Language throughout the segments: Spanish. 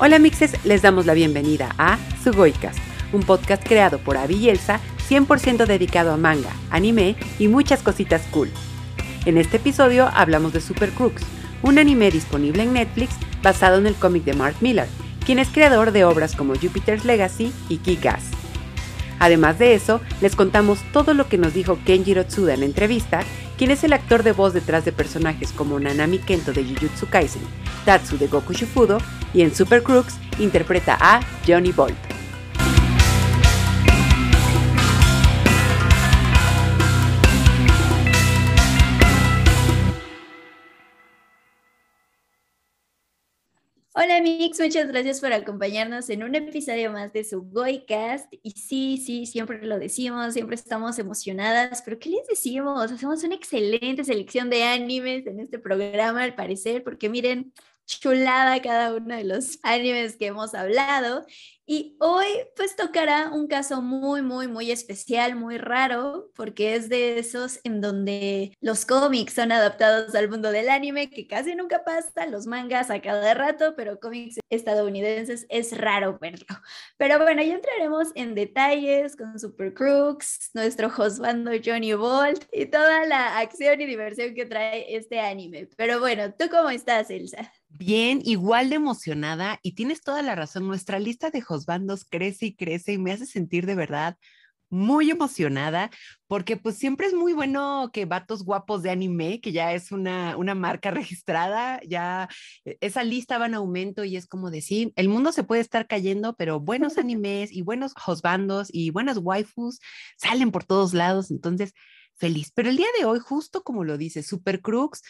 Hola mixes, les damos la bienvenida a Sugoicast, un podcast creado por Abby y Elsa, 100% dedicado a manga, anime y muchas cositas cool. En este episodio hablamos de Super Crooks, un anime disponible en Netflix basado en el cómic de Mark Miller, quien es creador de obras como Jupiter's Legacy y Kick-Ass. Además de eso, les contamos todo lo que nos dijo Kenjiro Tsuda en entrevista, quien es el actor de voz detrás de personajes como Nanami Kento de Jujutsu Kaisen, Tatsu de Goku Shufudo y en Super Crooks interpreta a Johnny Bolt. Hola Mix, muchas gracias por acompañarnos en un episodio más de su Goicast. Y sí, sí, siempre lo decimos, siempre estamos emocionadas, pero ¿qué les decimos? Hacemos una excelente selección de animes en este programa, al parecer, porque miren, chulada cada uno de los animes que hemos hablado. Y hoy pues tocará un caso muy, muy, muy especial, muy raro, porque es de esos en donde los cómics son adaptados al mundo del anime, que casi nunca pasa, los mangas a cada rato, pero cómics estadounidenses es raro verlo. Pero bueno, ya entraremos en detalles con Super Crooks, nuestro hostbando Johnny Bolt y toda la acción y diversión que trae este anime. Pero bueno, ¿tú cómo estás, Elsa? Bien, igual de emocionada y tienes toda la razón. Nuestra lista de Josbandos crece y crece y me hace sentir de verdad muy emocionada porque pues siempre es muy bueno que vatos guapos de anime, que ya es una, una marca registrada, ya e, esa lista va en aumento y es como decir, el mundo se puede estar cayendo, pero buenos animes y buenos hosbandos y buenas waifus salen por todos lados, entonces feliz. Pero el día de hoy, justo como lo dice Super Crux,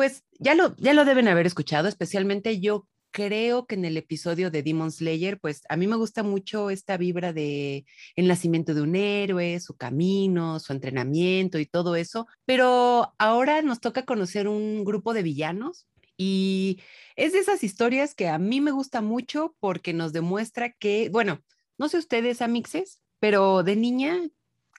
pues ya lo, ya lo deben haber escuchado, especialmente yo creo que en el episodio de Demon Slayer, pues a mí me gusta mucho esta vibra de el nacimiento de un héroe, su camino, su entrenamiento y todo eso, pero ahora nos toca conocer un grupo de villanos y es de esas historias que a mí me gusta mucho porque nos demuestra que, bueno, no sé ustedes, amixes, pero de niña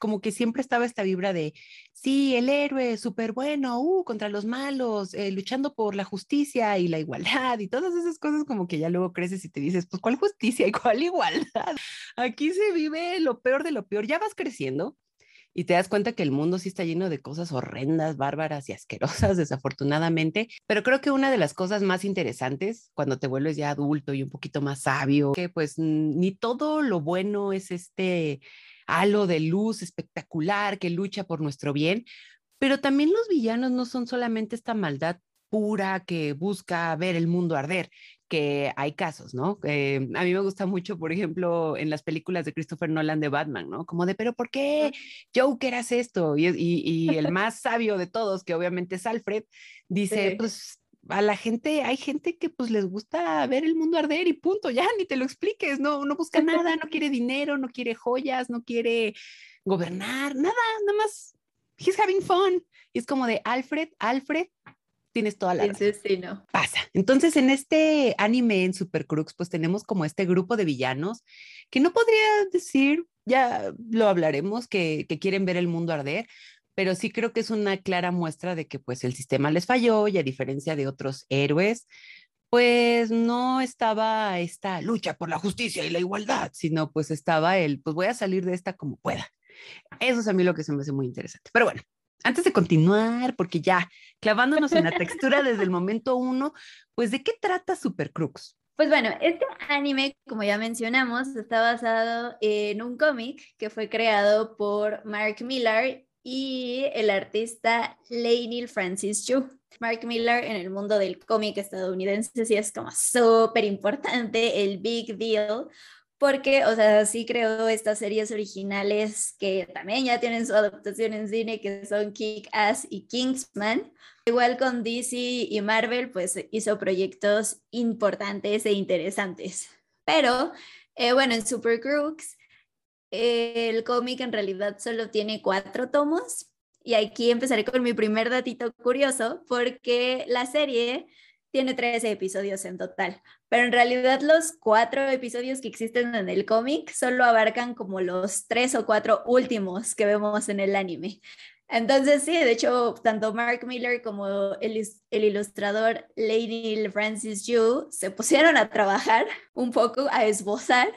como que siempre estaba esta vibra de, sí, el héroe, súper bueno, uh, contra los malos, eh, luchando por la justicia y la igualdad y todas esas cosas como que ya luego creces y te dices, pues, ¿cuál justicia y cuál igualdad? Aquí se vive lo peor de lo peor, ya vas creciendo y te das cuenta que el mundo sí está lleno de cosas horrendas, bárbaras y asquerosas, desafortunadamente. Pero creo que una de las cosas más interesantes cuando te vuelves ya adulto y un poquito más sabio, que pues ni todo lo bueno es este halo de luz espectacular que lucha por nuestro bien, pero también los villanos no son solamente esta maldad pura que busca ver el mundo arder, que hay casos, ¿no? Eh, a mí me gusta mucho, por ejemplo, en las películas de Christopher Nolan de Batman, ¿no? Como de, pero ¿por qué Joker hace esto? Y, y, y el más sabio de todos, que obviamente es Alfred, dice, pues a la gente, hay gente que pues les gusta ver el mundo arder y punto, ya ni te lo expliques, no, no busca nada, no quiere dinero, no quiere joyas, no quiere gobernar, nada, nada más, he's having fun. Y es como de Alfred, Alfred, tienes toda la razón. Sí, no. Pasa. Entonces, en este anime en Super Crux, pues tenemos como este grupo de villanos que no podría decir, ya lo hablaremos, que, que quieren ver el mundo arder, pero sí creo que es una clara muestra de que pues el sistema les falló y a diferencia de otros héroes, pues no estaba esta lucha por la justicia y la igualdad, sino pues estaba el, pues voy a salir de esta como pueda. Eso es a mí lo que se me hace muy interesante. Pero bueno, antes de continuar, porque ya clavándonos en la textura desde el momento uno, pues ¿de qué trata Super Crux? Pues bueno, este anime, como ya mencionamos, está basado en un cómic que fue creado por Mark Millar y el artista Lainey Francis Chu. Mark Miller en el mundo del cómic estadounidense sí es como súper importante, el big deal, porque, o sea, sí creó estas series originales que también ya tienen su adaptación en cine, que son Kick-Ass y Kingsman. Igual con DC y Marvel, pues hizo proyectos importantes e interesantes. Pero, eh, bueno, en Super Crooks el cómic en realidad solo tiene cuatro tomos y aquí empezaré con mi primer datito curioso porque la serie tiene 13 episodios en total, pero en realidad los cuatro episodios que existen en el cómic solo abarcan como los tres o cuatro últimos que vemos en el anime. Entonces, sí, de hecho, tanto Mark Miller como el, el ilustrador Lady Francis Yu se pusieron a trabajar un poco, a esbozar,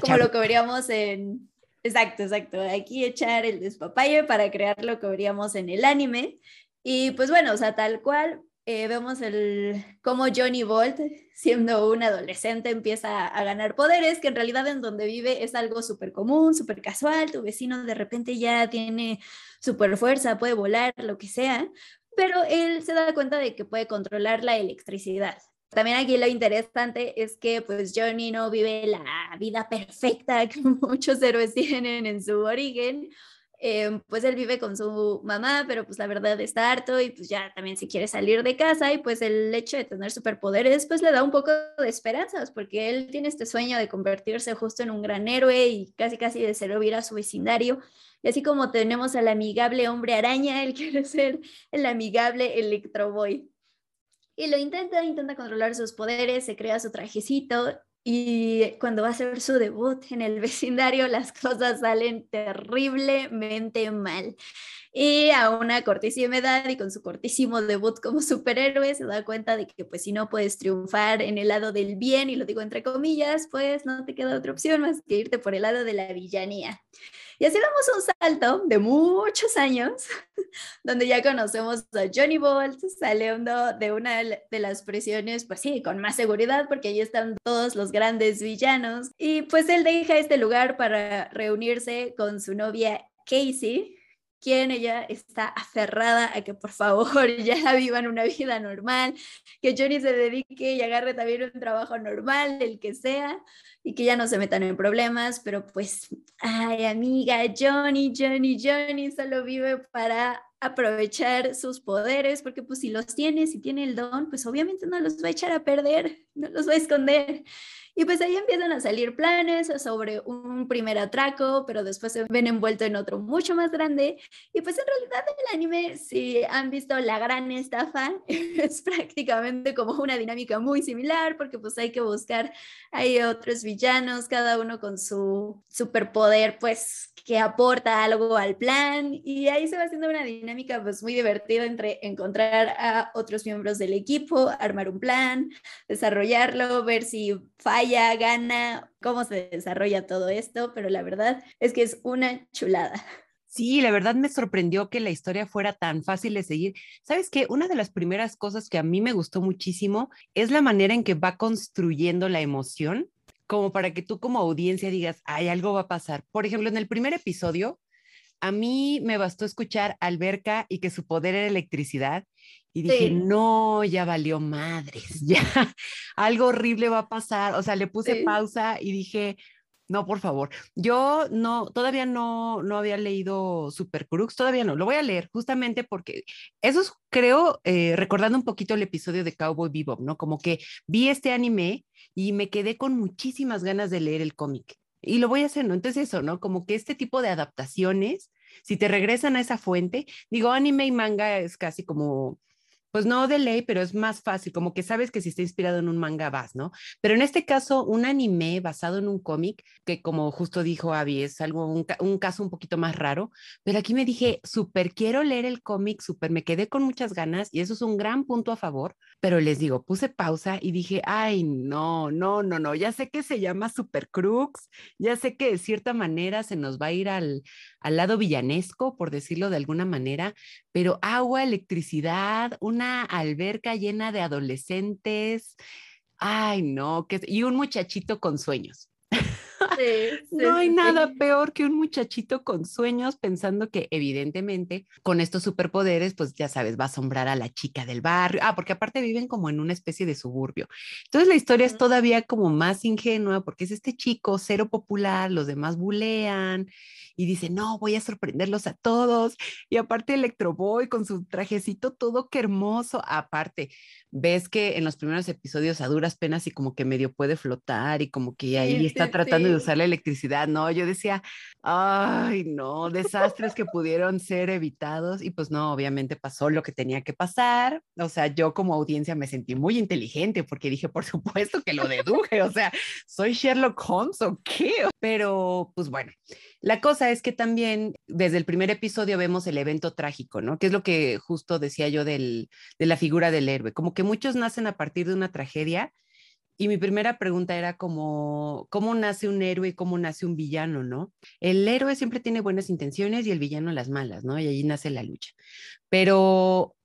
como lo que veríamos en... Exacto, exacto. Aquí echar el despapalle para crear lo que veríamos en el anime. Y pues bueno, o sea, tal cual, eh, vemos el, cómo Johnny Bolt, siendo un adolescente, empieza a ganar poderes, que en realidad en donde vive es algo súper común, súper casual, tu vecino de repente ya tiene súper fuerza, puede volar, lo que sea, pero él se da cuenta de que puede controlar la electricidad. También aquí lo interesante es que pues Johnny no vive la vida perfecta que muchos héroes tienen en su origen, Em, pues él vive con su mamá, pero pues la verdad está harto y pues ya también si quiere salir de casa y pues el hecho de tener superpoderes pues le da un poco de esperanzas porque él tiene este sueño de convertirse justo en un gran héroe y casi casi de servir a su vecindario. Y así como tenemos al amigable hombre araña, él quiere ser el amigable electroboy. Y lo intenta, intenta controlar sus poderes, se crea su trajecito y cuando va a hacer su debut en el vecindario, las cosas salen terriblemente mal. Y a una cortísima edad y con su cortísimo debut como superhéroe, se da cuenta de que pues si no puedes triunfar en el lado del bien, y lo digo entre comillas, pues no te queda otra opción más que irte por el lado de la villanía. Y así damos un salto de muchos años, donde ya conocemos a Johnny Bolt saliendo de una de las prisiones, pues sí, con más seguridad, porque allí están todos los grandes villanos. Y pues él deja este lugar para reunirse con su novia Casey, quien ella está aferrada a que por favor ya vivan una vida normal, que Johnny se dedique y agarre también un trabajo normal, el que sea, y que ya no se metan en problemas, pero pues, ay amiga, Johnny, Johnny, Johnny solo vive para aprovechar sus poderes, porque pues si los tiene, si tiene el don, pues obviamente no los va a echar a perder, no los va a esconder. Y pues ahí empiezan a salir planes sobre un primer atraco, pero después se ven envuelto en otro mucho más grande. Y pues en realidad el anime, si han visto la gran estafa, es prácticamente como una dinámica muy similar, porque pues hay que buscar, hay otros villanos, cada uno con su superpoder, pues que aporta algo al plan. Y ahí se va haciendo una dinámica pues muy divertida entre encontrar a otros miembros del equipo, armar un plan, desarrollarlo, ver si falla gana, cómo se desarrolla todo esto, pero la verdad es que es una chulada. Sí, la verdad me sorprendió que la historia fuera tan fácil de seguir. ¿Sabes qué? Una de las primeras cosas que a mí me gustó muchísimo es la manera en que va construyendo la emoción, como para que tú como audiencia digas, ay, algo va a pasar. Por ejemplo, en el primer episodio, a mí me bastó escuchar Alberca y que su poder era electricidad y dije, no, ya valió madres, ya algo horrible va a pasar. O sea, le puse pausa y dije, no, por favor. Yo no, todavía no, no había leído Super Crux, todavía no. Lo voy a leer justamente porque eso es, creo, eh, recordando un poquito el episodio de Cowboy Bebop, ¿no? Como que vi este anime y me quedé con muchísimas ganas de leer el cómic. Y lo voy a hacer, ¿no? Entonces eso, ¿no? Como que este tipo de adaptaciones, si te regresan a esa fuente, digo, anime y manga es casi como pues no de ley, pero es más fácil, como que sabes que si está inspirado en un manga vas, ¿no? Pero en este caso, un anime basado en un cómic, que como justo dijo Abby, es algo, un, caso un poquito más raro, pero aquí me dije, súper quiero leer el cómic, súper me quedé con muchas ganas y eso es un gran punto a favor, pero les digo, puse pausa y dije, ay, no, no, no, no, ya sé que se llama Super Crux, ya sé que de cierta manera se nos va a ir al, al lado villanesco, por decirlo de alguna manera, pero agua, electricidad, una alberca llena de adolescentes. Ay, no, que, y un muchachito con sueños. no hay nada peor que un muchachito con sueños pensando que evidentemente con estos superpoderes, pues ya sabes, va a asombrar a la chica del barrio. Ah, porque aparte viven como en una especie de suburbio. Entonces la historia es todavía como más ingenua porque es este chico cero popular, los demás bulean y dice, no, voy a sorprenderlos a todos. Y aparte Electro Boy con su trajecito todo que hermoso. Aparte, ves que en los primeros episodios a duras penas y como que medio puede flotar y como que ahí está tratando de usar la electricidad, ¿no? Yo decía, ay, no, desastres que pudieron ser evitados y pues no, obviamente pasó lo que tenía que pasar. O sea, yo como audiencia me sentí muy inteligente porque dije, por supuesto que lo deduje, o sea, soy Sherlock Holmes o qué. Pero pues bueno, la cosa es que también desde el primer episodio vemos el evento trágico, ¿no? Que es lo que justo decía yo del, de la figura del héroe, como que muchos nacen a partir de una tragedia y mi primera pregunta era como, ¿cómo nace un héroe y cómo nace un villano, no? El héroe siempre tiene buenas intenciones y el villano las malas, ¿no? Y allí nace la lucha. Pero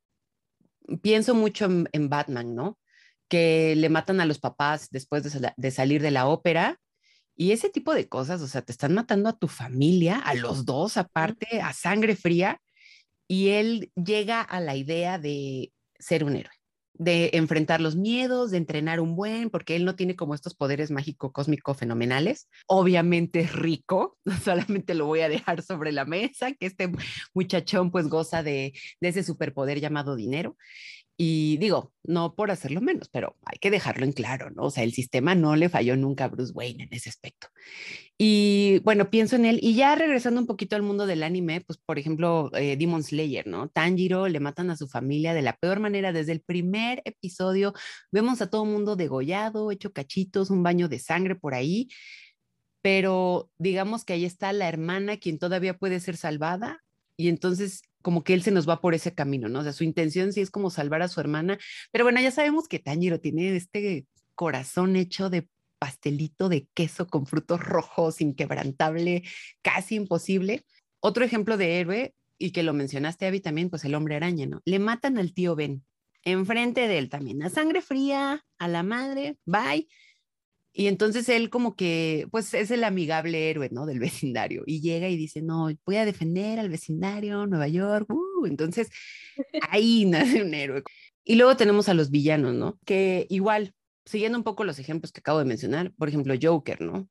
pienso mucho en, Batman, ¿no? Que le matan a los papás después de, salir de la ópera y ese tipo de cosas, o sea, te están matando a tu familia, a los dos aparte, a sangre fría, y él llega a la idea de ser un héroe de enfrentar los miedos, de entrenar un buen, porque él no tiene como estos poderes mágico cósmico fenomenales. Obviamente es rico, solamente lo voy a dejar sobre la mesa, que este muchachón pues goza de, de ese superpoder llamado dinero. Y digo, no por hacerlo menos, pero hay que dejarlo en claro, ¿no? O sea, el sistema no le falló nunca a Bruce Wayne en ese aspecto. Y bueno, pienso en él. Y ya regresando un poquito al mundo del anime, pues por ejemplo, eh, Demon Slayer, ¿no? Tanjiro le matan a su familia de la peor manera. Desde el primer episodio vemos a todo mundo degollado, hecho cachitos, un baño de sangre por ahí. Pero digamos que ahí está la hermana quien todavía puede ser salvada. Y entonces como que él se nos va por ese camino, ¿no? O sea, su intención sí es como salvar a su hermana, pero bueno, ya sabemos que Tanjiro tiene este corazón hecho de pastelito de queso con frutos rojos, inquebrantable, casi imposible. Otro ejemplo de héroe, y que lo mencionaste, Abby, también, pues el hombre araña, ¿no? Le matan al tío Ben, enfrente de él también, a sangre fría, a la madre, bye. Y entonces él como que, pues es el amigable héroe, ¿no? Del vecindario. Y llega y dice, no, voy a defender al vecindario, Nueva York. Uh, entonces ahí nace un héroe. Y luego tenemos a los villanos, ¿no? Que igual, siguiendo un poco los ejemplos que acabo de mencionar, por ejemplo, Joker, ¿no?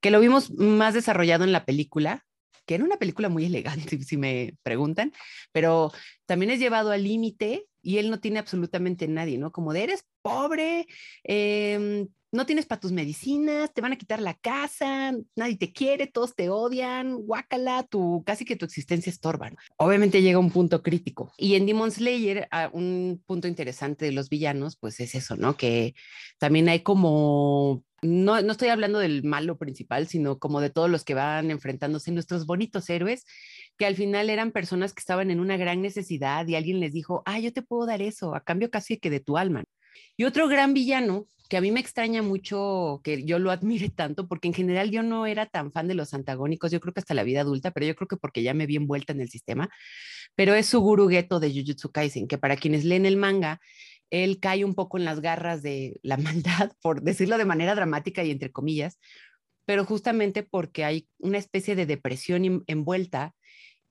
Que lo vimos más desarrollado en la película, que era una película muy elegante, si me preguntan, pero también es llevado al límite y él no tiene absolutamente nadie, ¿no? Como de eres pobre, eh, no tienes para tus medicinas, te van a quitar la casa, nadie te quiere, todos te odian, guácala, tu, casi que tu existencia estorba. Obviamente llega un punto crítico. Y en Demon Slayer, ah, un punto interesante de los villanos, pues es eso, ¿no? Que también hay como no, no, estoy hablando del malo principal, sino como de todos los que van enfrentándose nuestros bonitos héroes, que al final eran personas que estaban en una gran necesidad y alguien les dijo, ah, yo te puedo dar eso, a cambio casi que de tu alma. Y otro gran villano que a mí me extraña mucho que yo lo admire tanto, porque en general yo no era tan fan de los antagónicos, yo creo que hasta la vida adulta, pero yo creo que porque ya me vi envuelta en el sistema, pero es Suguru Geto de Jujutsu Kaisen, que para quienes leen el manga, él cae un poco en las garras de la maldad, por decirlo de manera dramática y entre comillas, pero justamente porque hay una especie de depresión envuelta,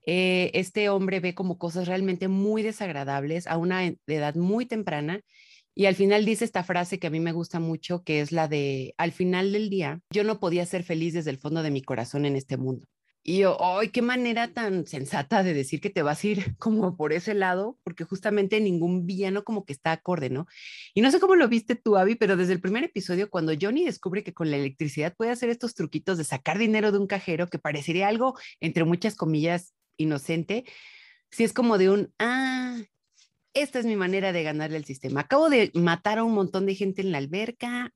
eh, este hombre ve como cosas realmente muy desagradables a una edad muy temprana y al final dice esta frase que a mí me gusta mucho, que es la de, al final del día, yo no podía ser feliz desde el fondo de mi corazón en este mundo. Y yo, ¡ay, qué manera tan sensata de decir que te vas a ir como por ese lado! Porque justamente ningún villano como que está acorde, ¿no? Y no sé cómo lo viste tú, Abby, pero desde el primer episodio, cuando Johnny descubre que con la electricidad puede hacer estos truquitos de sacar dinero de un cajero, que parecería algo, entre muchas comillas, inocente, si es como de un, ah, esta es mi manera de ganarle al sistema. Acabo de matar a un montón de gente en la alberca,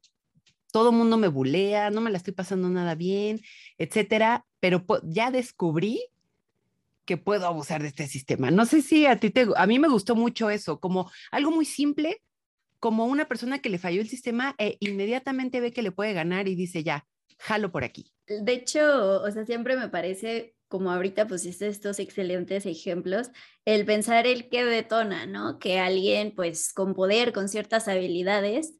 todo mundo me bulea, no me la estoy pasando nada bien, etcétera, pero ya descubrí que puedo abusar de este sistema. No sé si a ti te, a mí me gustó mucho eso, como algo muy simple, como una persona que le falló el sistema e inmediatamente ve que le puede ganar y dice ya, jalo por aquí. De hecho, o sea, siempre me parece como ahorita pusiste estos excelentes ejemplos, el pensar el que detona, ¿no? Que alguien pues con poder, con ciertas habilidades,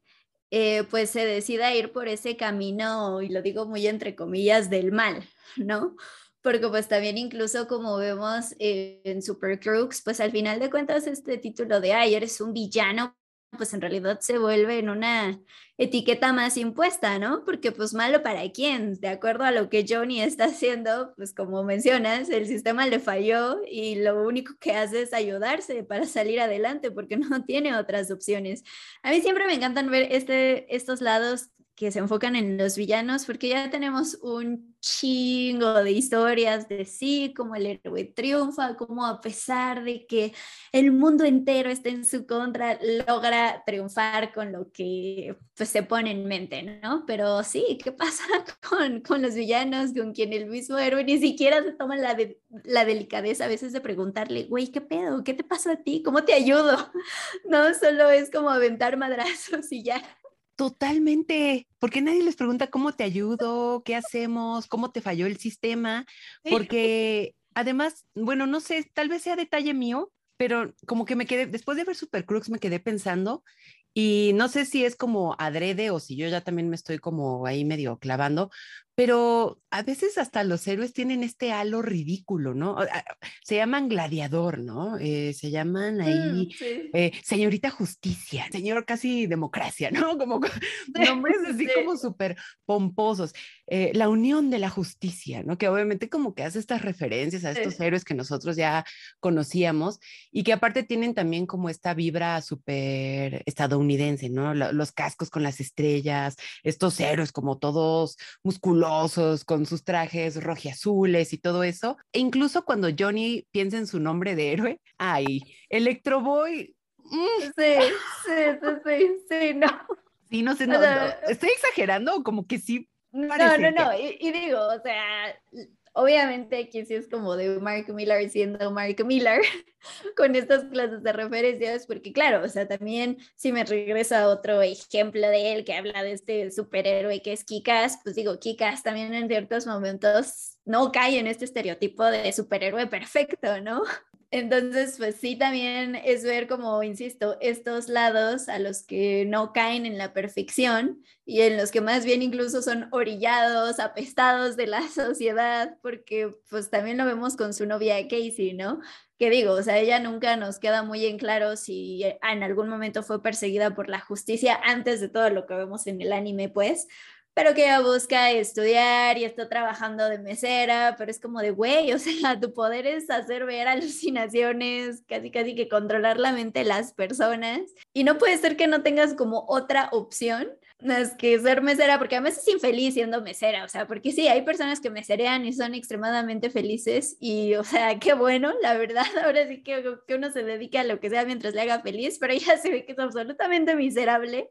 eh, pues se decida ir por ese camino, y lo digo muy entre comillas, del mal, ¿no? Porque pues también incluso como vemos en Super Crooks, pues al final de cuentas este título de, ay, eres un villano pues en realidad se vuelve en una etiqueta más impuesta, ¿no? Porque pues malo para quién, de acuerdo a lo que Johnny está haciendo, pues como mencionas, el sistema le falló y lo único que hace es ayudarse para salir adelante porque no tiene otras opciones. A mí siempre me encantan ver este, estos lados que se enfocan en los villanos, porque ya tenemos un chingo de historias de sí, como el héroe triunfa, como a pesar de que el mundo entero está en su contra, logra triunfar con lo que pues, se pone en mente, ¿no? Pero sí, ¿qué pasa con, con los villanos, con quien el mismo héroe ni siquiera se toma la, la delicadeza a veces de preguntarle, güey, ¿qué pedo? ¿Qué te pasa a ti? ¿Cómo te ayudo? No, solo es como aventar madrazos y ya. Totalmente, porque nadie les pregunta cómo te ayudo, qué hacemos, cómo te falló el sistema, porque además, bueno, no sé, tal vez sea detalle mío, pero como que me quedé, después de ver Super Crux me quedé pensando y no sé si es como adrede o si yo ya también me estoy como ahí medio clavando, pero a veces hasta los héroes tienen este halo ridículo, ¿no? Se llaman gladiador, ¿no? Eh, se llaman mm, ahí eh, señorita justicia, señor casi democracia, ¿no? Como nombres así como súper pomposos. Eh, la unión de la justicia, ¿no? Que obviamente como que hace estas referencias a estos héroes que nosotros ya conocíamos y que aparte tienen también como esta vibra súper estadounidense, ¿no? Los cascos con las estrellas, estos héroes como todos musculosos con sus trajes rojiazules y todo eso. E incluso cuando Johnny piensa en su nombre de héroe, ay, Electro Boy. Mm. Sí, sí, sí, sí, no. Sí, no sé, no, estoy exagerando, como que sí. No, no, no, y, y digo, o sea, Obviamente aquí sí es como de Mark Miller siendo Mark Miller con estas clases de referencias, porque claro, o sea, también si me regreso a otro ejemplo de él que habla de este superhéroe que es Kikas, pues digo, Kikas también en ciertos momentos no cae en este estereotipo de superhéroe perfecto, ¿no? Entonces, pues sí, también es ver como, insisto, estos lados a los que no caen en la perfección y en los que más bien incluso son orillados, apestados de la sociedad, porque pues también lo vemos con su novia Casey, ¿no? Que digo, o sea, ella nunca nos queda muy en claro si en algún momento fue perseguida por la justicia antes de todo lo que vemos en el anime, pues, pero que ella busca estudiar y está trabajando de mesera, pero es como de, güey, o sea, tu poder es hacer ver alucinaciones, casi casi que controlar la mente de las personas. Y no puede ser que no tengas como otra opción más que ser mesera, porque además es infeliz siendo mesera, o sea, porque sí, hay personas que meserean y son extremadamente felices y, o sea, qué bueno, la verdad, ahora sí que, que uno se dedique a lo que sea mientras le haga feliz, pero ella se ve que es absolutamente miserable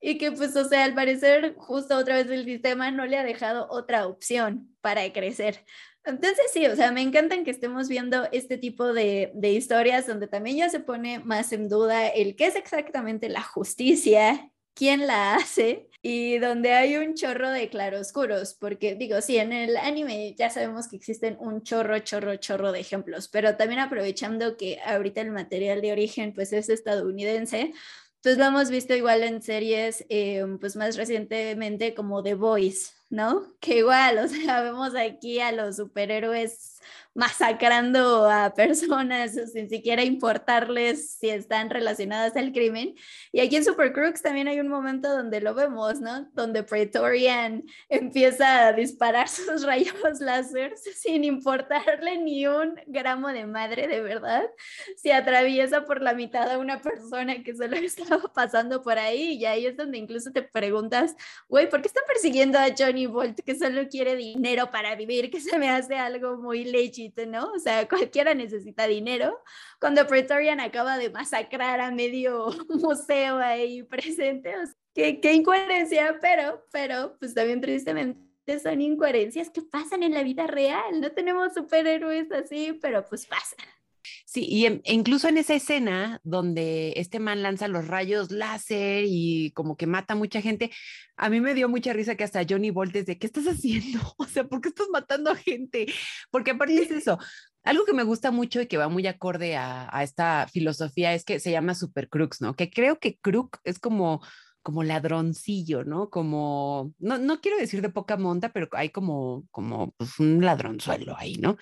y que pues, o sea, al parecer justo otra vez el sistema no le ha dejado otra opción para crecer. Entonces sí, o sea, me encantan que estemos viendo este tipo de, de historias donde también ya se pone más en duda el qué es exactamente la justicia, quién la hace y donde hay un chorro de claroscuros, porque digo, sí, en el anime ya sabemos que existen un chorro, chorro, chorro de ejemplos, pero también aprovechando que ahorita el material de origen pues es estadounidense, entonces lo hemos visto igual en series, eh, pues más recientemente como The Voice, ¿no? Que igual, o sea, vemos aquí a los superhéroes masacrando a personas sin siquiera importarles si están relacionadas al crimen. Y aquí en Super Crooks también hay un momento donde lo vemos, ¿no? Donde Praetorian empieza a disparar sus rayos láser sin importarle ni un gramo de madre, de verdad. Si atraviesa por la mitad a una persona que solo estaba pasando por ahí y ahí es donde incluso te preguntas, güey, ¿por qué están persiguiendo a Johnny Bolt que solo quiere dinero para vivir? Que se me hace algo muy legit ¿no? O sea, cualquiera necesita dinero. Cuando Praetorian acaba de masacrar a medio museo ahí presente, qué, qué incoherencia, pero, pero, pues también tristemente son incoherencias que pasan en la vida real. No tenemos superhéroes así, pero pues pasan. Sí, y e incluso en esa escena donde este man lanza los rayos láser y como que mata a mucha gente, a mí me dio mucha risa que hasta Johnny Voltes de, ¿qué estás haciendo? O sea, ¿por qué estás matando a gente? Porque aparte es eso. Algo que me gusta mucho y que va muy acorde a, esta filosofía es que se llama Super Crux, ¿no? Que creo que Crux es como como ladroncillo, ¿no? Como, no, no quiero decir de poca monta, pero hay como, como pues, un ladronzuelo ahí, ¿no?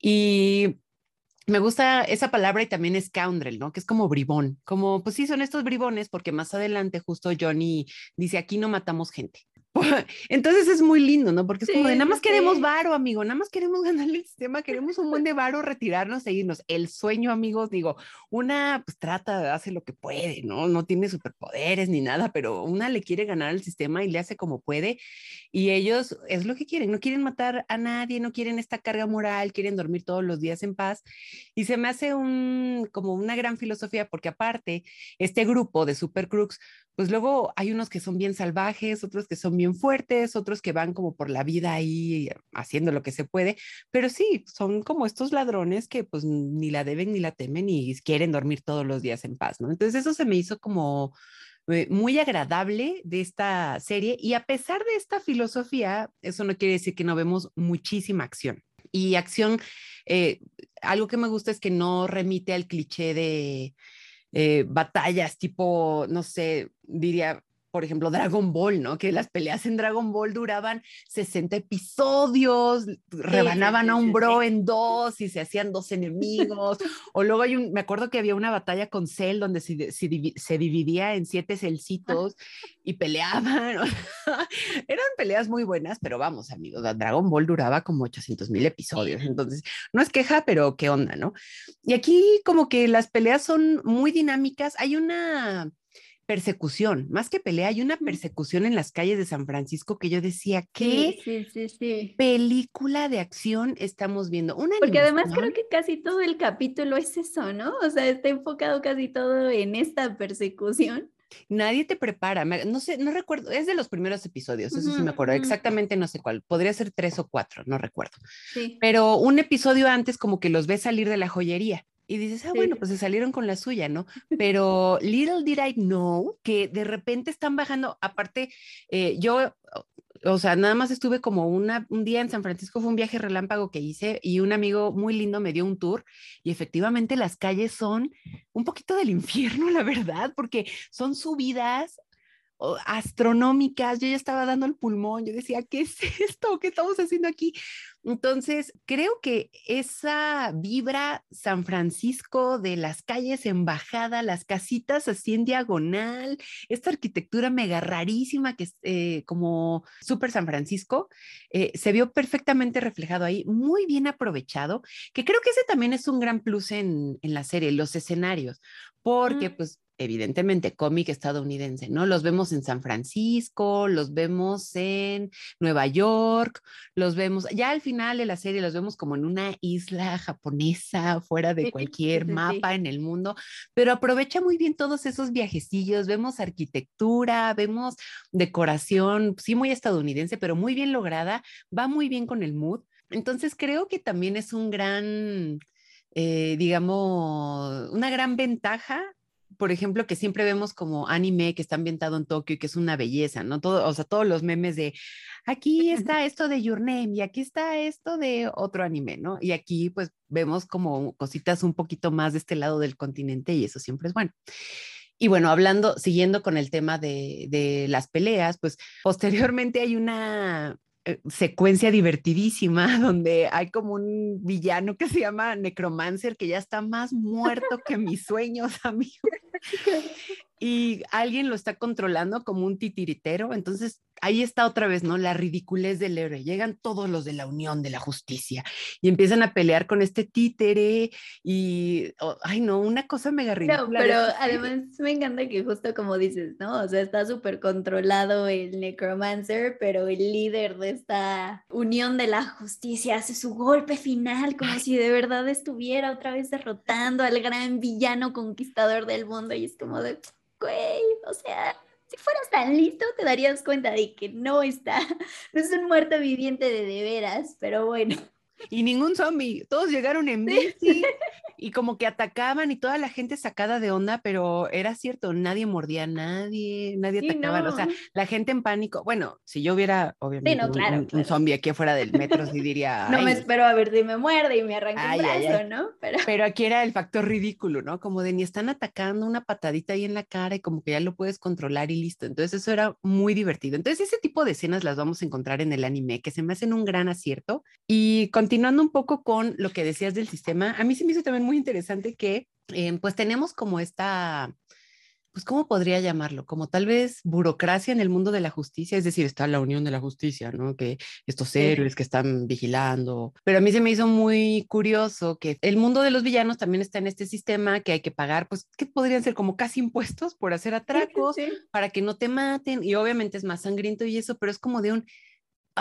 Y me gusta esa palabra y también scoundrel, ¿no? Que es como bribón, como pues sí, son estos bribones porque más adelante justo Johnny dice, aquí no matamos gente. Entonces es muy lindo, ¿no? Porque es como de nada más queremos varo, amigo, nada más queremos ganarle el sistema, queremos un buen de varo, retirarnos e irnos. El sueño, amigos, digo, una pues trata, hace lo que puede, ¿no? No tiene superpoderes ni nada, pero una le quiere ganar el sistema y le hace como puede. Y ellos es lo que quieren, no quieren matar a nadie, no quieren esta carga moral, quieren dormir todos los días en paz. Y se me hace un, como una gran filosofía, porque aparte, este grupo de Super Crooks, pues luego hay unos que son bien salvajes, otros que son bien fuertes, otros que van como por la vida ahí haciendo lo que se puede, pero sí, son como estos ladrones que pues ni la deben ni la temen y quieren dormir todos los días en paz, ¿no? Entonces eso se me hizo como eh, muy agradable de esta serie y a pesar de esta filosofía, eso no quiere decir que no vemos muchísima acción. Y acción, eh, algo que me gusta es que no remite al cliché de eh, batallas tipo, no sé, diría, por ejemplo, Dragon Ball, ¿no? Que las peleas en Dragon Ball duraban 60 episodios, rebanaban a un bro en dos y se hacían dos enemigos. o luego hay un, me acuerdo que había una batalla con Cell donde se, se, dividía en siete celcitos y peleaban. Eran peleas muy buenas, pero vamos, amigos, Dragon Ball duraba como 800 mil episodios. Entonces, no es queja, pero qué onda, ¿no? Y aquí como que las peleas son muy dinámicas. Hay una persecución, más que pelea, hay una persecución en las calles de San Francisco que yo decía, ¿qué película de acción estamos viendo? Una Porque además creo que casi todo el capítulo es eso, ¿no? O sea, está enfocado casi todo en esta persecución. Nadie te prepara, no sé, no recuerdo, es de los primeros episodios, eso sí me acuerdo, exactamente no sé cuál, podría ser tres o cuatro, no recuerdo. Pero un episodio antes como que los ves salir de la joyería y dices, ah, bueno, pues se salieron con la suya, ¿no? Pero little did I know que de repente están bajando, aparte, eh, yo, o sea, nada más estuve como una, un día en San Francisco, fue un viaje relámpago que hice y un amigo muy lindo me dio un tour y efectivamente las calles son un poquito del infierno, la verdad, porque son subidas astronómicas, yo ya estaba dando el pulmón, yo decía, ¿qué es esto? ¿Qué estamos haciendo aquí? Entonces, creo que esa vibra San Francisco de las calles en bajada, las casitas así en diagonal, esta arquitectura mega rarísima que es eh, como Super San Francisco, eh, se vio perfectamente reflejado ahí, muy bien aprovechado, que creo que ese también es un gran plus en, en la serie, los escenarios, porque mm. pues evidentemente cómic estadounidense, ¿no? Los vemos en San Francisco, los vemos en Nueva York, los vemos, ya al final de la serie los vemos como en una isla japonesa, fuera de cualquier mapa en el mundo, pero aprovecha muy bien todos esos viajecillos, vemos arquitectura, vemos decoración, sí muy estadounidense, pero muy bien lograda, va muy bien con el mood. Entonces creo que también es un gran, eh, digamos, una gran ventaja por ejemplo, que siempre vemos como anime que está ambientado en Tokio y que es una belleza, ¿no? Todo, o sea, todos los memes de aquí está esto de Your Name y aquí está esto de otro anime, ¿no? Y aquí pues vemos como cositas un poquito más de este lado del continente y eso siempre es bueno. Y bueno, hablando, siguiendo con el tema de, de las peleas, pues posteriormente hay una, secuencia divertidísima donde hay como un villano que se llama Necromancer que ya está más muerto que mis sueños, amigo y alguien lo está controlando como un titiritero. Entonces, ahí está otra vez, ¿no? La ridiculez del héroe. Llegan todos los de la Unión de la Justicia y empiezan a pelear con este títere y, oh, ay, no, una cosa mega ridícula. No, pero además me encanta que justo como dices, ¿no? O sea, está súper controlado el Necromancer, pero el líder de esta Unión de la Justicia hace su golpe final como si de verdad estuviera otra vez derrotando al gran villano conquistador del mundo y es como de güey, o sea, si fueras tan listo, te darías cuenta de que no está, no es un muerto viviente de de veras, pero bueno. Y ningún zombie, todos llegaron en bici y como que atacaban y toda la gente sacada de onda, pero era cierto, nadie mordía a nadie, nadie atacaba, o sea, la gente en pánico. Bueno, si yo hubiera, obviamente, un, zombie aquí afuera del metro, sí diría. no me espero a ver si me muerde y me arranca el brazo, ¿no? Pero... pero aquí era el factor ridículo, ¿no? Como de ni están atacando una patadita ahí en la cara y como que ya lo puedes controlar y listo. Entonces, eso era muy divertido. Entonces, ese tipo de escenas las vamos a encontrar en el anime, que se me hacen un gran acierto. Y continuando un poco con lo que decías del sistema, a mí se me hizo también muy interesante que eh, pues tenemos como esta pues, ¿cómo podría llamarlo? Como tal vez burocracia en el mundo de la justicia, es decir, está la Unión de la Justicia, ¿no? Que estos héroes que están vigilando. Pero a mí se me hizo muy curioso que el mundo de los villanos también está en este sistema que hay que pagar, pues, que podrían ser como casi impuestos por hacer atracos, para que no te maten, y obviamente es más sangriento y eso, pero es como de un,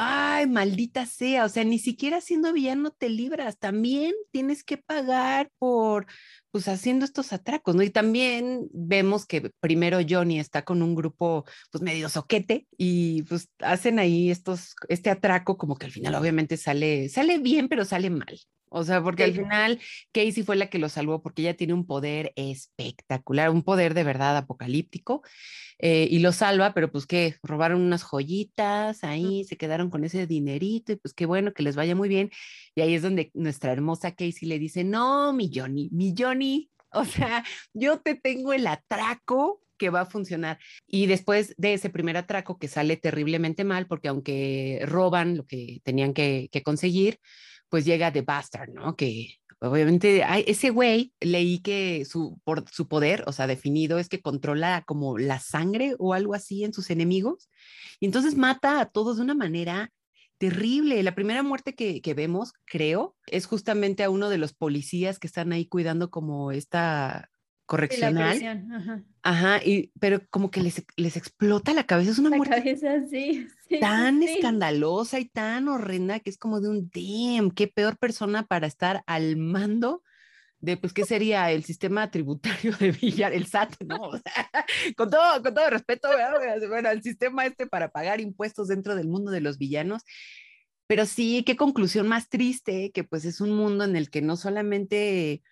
ay, maldita sea, o sea, ni siquiera siendo villano te libras, también tienes que pagar por, pues, haciendo estos atracos, ¿no? Y también vemos que primero Johnny está con un grupo, pues, medio soquete y, pues, hacen ahí estos, este atraco como que al final obviamente sale, sale bien, pero sale mal. O sea, porque al final Casey fue la que lo salvó porque ella tiene un poder espectacular, un poder de verdad apocalíptico eh, y lo salva, pero pues que robaron unas joyitas ahí, se quedaron con ese dinerito y pues qué bueno que les vaya muy bien. Y ahí es donde nuestra hermosa Casey le dice, no, mi Johnny, mi Johnny, o sea, yo te tengo el atraco que va a funcionar. Y después de ese primer atraco que sale terriblemente mal, porque aunque roban lo que tenían que, que conseguir, pues llega The Bastard, ¿no? Que obviamente ese güey leí que su, por, su poder, o sea, definido es que controla como la sangre o algo así en sus enemigos. Y entonces mata a todos de una manera terrible. La primera muerte que, que, vemos, creo, es justamente a uno de los policías que están ahí cuidando como esta correccional. ajá. y, pero como que les, les explota la cabeza. Es una muerte tan escandalosa y tan horrenda que es como de un damn, qué peor persona para estar al mando de, pues, ¿qué sería el sistema tributario de Villar, el SAT, ¿no? con, todo, con todo respeto, bueno, el sistema este para pagar impuestos dentro del mundo de los villanos. Pero sí, qué conclusión más triste, que pues es un mundo en el que no solamente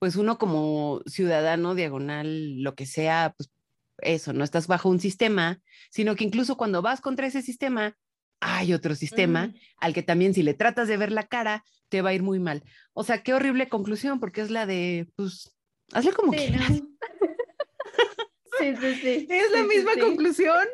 pues uno como ciudadano diagonal, lo que sea, pues eso, no estás bajo un sistema, sino que incluso cuando vas contra ese sistema, hay otro sistema al que también si le tratas de ver la cara, te va a ir muy mal. O sea, qué horrible conclusión, porque es la de, pues, hazle como que sí, sí, sí. Es la misma conclusión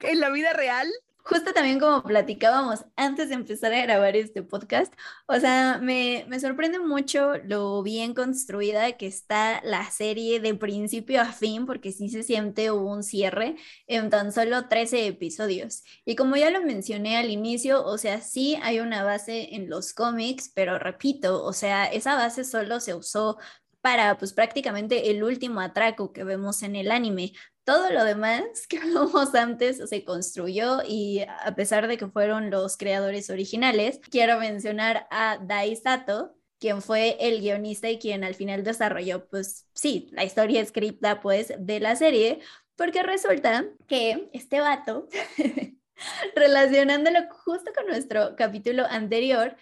en la vida real justo también como platicábamos antes de empezar a grabar este podcast, o sea, me, me, sorprende mucho lo bien construida que está la serie de principio a fin, porque sí se siente un cierre en tan solo 13 episodios. Y como ya lo mencioné al inicio, o sea, sí hay una base en los cómics, pero repito, o sea, esa base solo se usó para pues prácticamente el último atraco que vemos en el anime. Todo lo demás que hablamos antes se construyó y a pesar de que fueron los creadores originales, quiero mencionar a Dai Sato, quien fue el guionista y quien al final desarrolló, pues sí, la historia escrita pues de la serie, porque resulta que este vato, relacionándolo justo con nuestro capítulo anterior,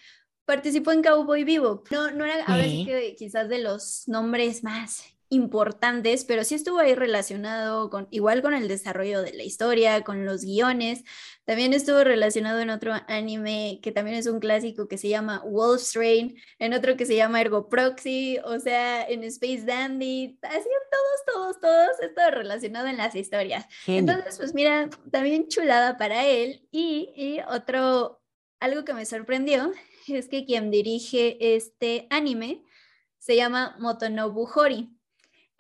participó en Cowboy Vivo. No, no era ahora sí que quizás de los nombres más importantes, pero sí estuvo ahí relacionado con, igual con el desarrollo de la historia, con los guiones. También estuvo relacionado en otro anime que también es un clásico que se llama Wolf's Rain, en otro que se llama Ergo Proxy, o sea, en Space Dandy, así todos, todos, todos, esto relacionado en las historias. Entonces, pues mira, también chulada para él. Y, y otro, algo que me sorprendió es que quien dirige este anime se llama Motonobu Hori.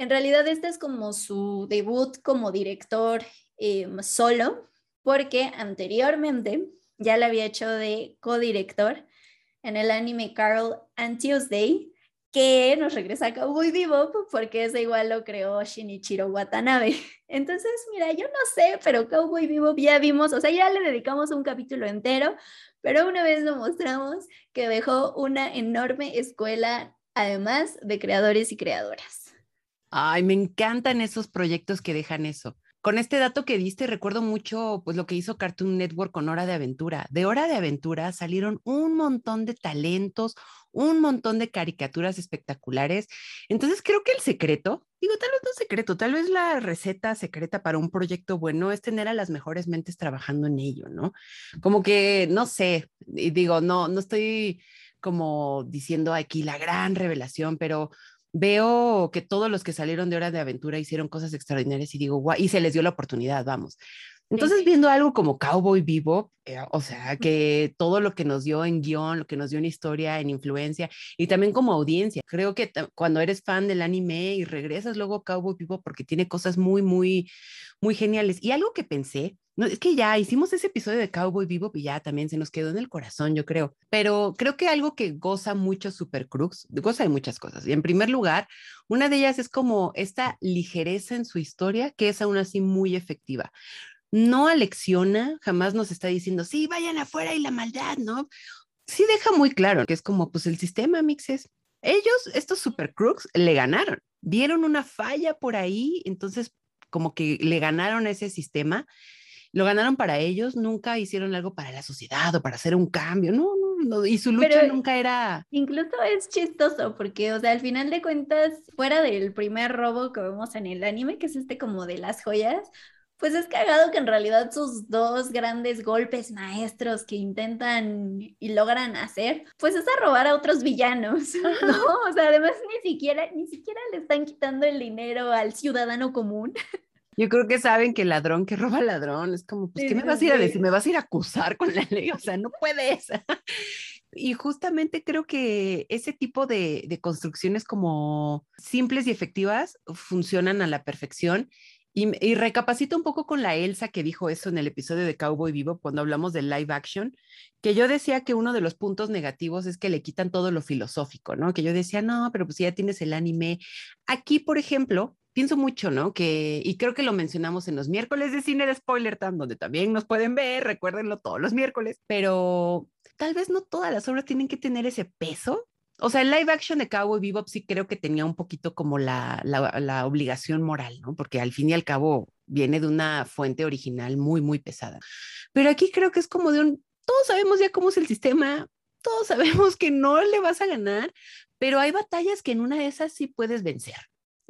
En realidad este es como su debut como director em, solo, porque anteriormente ya le había hecho de codirector en el anime Carl and Tuesday, que nos regresa a Cowboy Bebop porque ese igual lo creó Shinichiro Watanabe. Entonces, mira, yo no sé, pero Cowboy Bebop ya vimos, o sea, ya le dedicamos un capítulo entero, pero una vez lo mostramos que dejó una enorme escuela, además de creadores y creadoras. Ay, me encantan esos proyectos que dejan eso. Con este dato que diste, recuerdo mucho pues lo que hizo Cartoon Network con Hora de Aventura. De Hora de Aventura salieron un montón de talentos, un montón de caricaturas espectaculares. Entonces creo que el secreto, digo, tal vez no secreto, tal vez la receta secreta para un proyecto bueno es tener a las mejores mentes trabajando en ello, ¿no? Como que, no sé, digo, no, no estoy como diciendo aquí la gran revelación, pero veo que todos los que salieron de Hora de Aventura hicieron cosas extraordinarias y digo, guau, y se les dio la oportunidad, vamos. Entonces, viendo algo como Cowboy Vivo, eh, o sea, que todo lo que nos dio en guion, lo que nos dio en historia, en influencia y también como audiencia, creo que cuando eres fan del anime y regresas luego a Cowboy Vivo porque tiene cosas muy, muy, muy geniales. Y algo que pensé, no, es que ya hicimos ese episodio de Cowboy Vivo y ya también se nos quedó en el corazón, yo creo. Pero creo que algo que goza mucho Super Crux, goza de muchas cosas. Y en primer lugar, una de ellas es como esta ligereza en su historia, que es aún así muy efectiva no alecciona, jamás nos está diciendo, sí, vayan afuera y la maldad, ¿no? Sí deja muy claro que es como, pues el sistema, mixes. Ellos, estos super crooks, le ganaron, vieron una falla por ahí, entonces como que le ganaron ese sistema, lo ganaron para ellos, nunca hicieron algo para la sociedad o para hacer un cambio, no, no, no y su lucha nunca era... Incluso es chistoso porque, o sea, al final de cuentas, fuera del primer robo que vemos en el anime, que es este como de las joyas, pues es cagado que en realidad sus dos grandes golpes maestros que intentan y logran hacer, pues es a robar a otros villanos, ¿no? O sea, además ni siquiera, ni siquiera le están quitando el dinero al ciudadano común. Yo creo que saben que ladrón que roba ladrón es como, pues, ¿qué me vas a ir a decir? ¿Me vas a ir a acusar con la ley? O sea, no puedes. Y justamente creo que ese tipo de, de, construcciones como simples y efectivas funcionan a la perfección y, recapacito un poco con la Elsa que dijo eso en el episodio de Cowboy Vivo cuando hablamos de live action, que yo decía que uno de los puntos negativos es que le quitan todo lo filosófico, ¿no? Que yo decía, no, pero pues ya tienes el anime. Aquí, por ejemplo, pienso mucho, ¿no? Que, y creo que lo mencionamos en los miércoles de cine de Spoiler Time, donde también nos pueden ver, recuérdenlo todos los miércoles, pero tal vez no todas las obras tienen que tener ese peso o sea, el live action de Cowboy Bebop sí creo que tenía un poquito como la, la, obligación moral, ¿no? Porque al fin y al cabo viene de una fuente original muy, muy pesada. Pero aquí creo que es como de un, todos sabemos ya cómo es el sistema, todos sabemos que no le vas a ganar, pero hay batallas que en una de esas sí puedes vencer.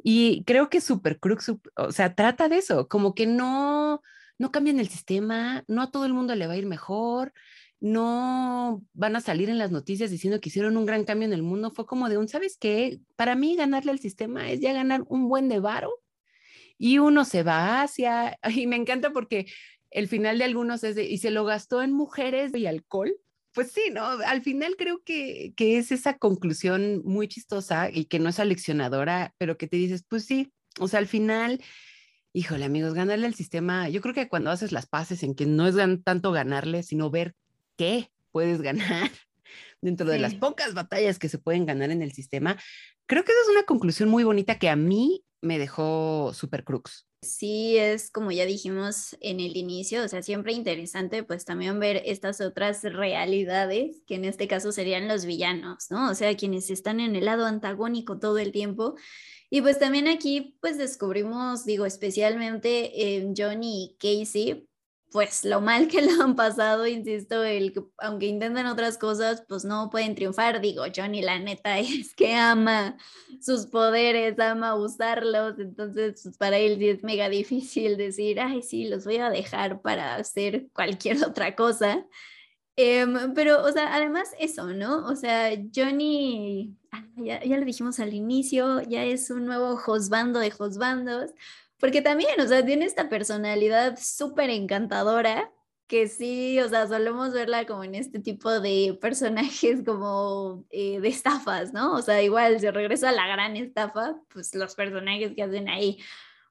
Y creo que Super Crux, o sea, trata de eso, como que no, no cambian el sistema, no a todo el mundo le va a ir mejor, no van a salir en las noticias diciendo que hicieron un gran cambio en el mundo, fue como de un, ¿sabes qué? Para mí ganarle al sistema es ya ganar un buen de varo y uno se va hacia, y me encanta porque el final de algunos es de, y se lo gastó en mujeres y alcohol. Pues sí, ¿no? Al final creo que, que es esa conclusión muy chistosa y que no es aleccionadora, pero que te dices, pues sí, o sea, al final híjole amigos, ganarle al sistema, yo creo que cuando haces las paces en que no es tanto ganarle, sino ver qué puedes ganar dentro de las pocas batallas que se pueden ganar en el sistema. Creo que esa es una conclusión muy bonita que a mí me dejó Super Crux. Sí, es como ya dijimos en el inicio, o sea, siempre interesante pues también ver estas otras realidades, que en este caso serían los villanos, ¿no? O sea, quienes están en el lado antagónico todo el tiempo. Y pues también aquí pues descubrimos, digo, especialmente en Johnny y Casey, pues lo mal que lo han pasado, insisto, el que aunque intenten otras cosas, pues no pueden triunfar. Digo, Johnny, la neta es que ama sus poderes, ama usarlos, entonces pues, para él es mega difícil decir, ay, sí, los voy a dejar para hacer cualquier otra cosa. Em, pero, o sea, además eso, ¿no? O sea, Johnny, ah, ya, ya lo dijimos al inicio, ya es un nuevo josbando de josbandos porque también, o sea, tiene esta personalidad súper encantadora que sí, o sea, solemos verla como en este tipo de personajes como eh, de estafas, ¿no? O sea, igual, si regresa a la gran estafa, pues los personajes que hacen ahí,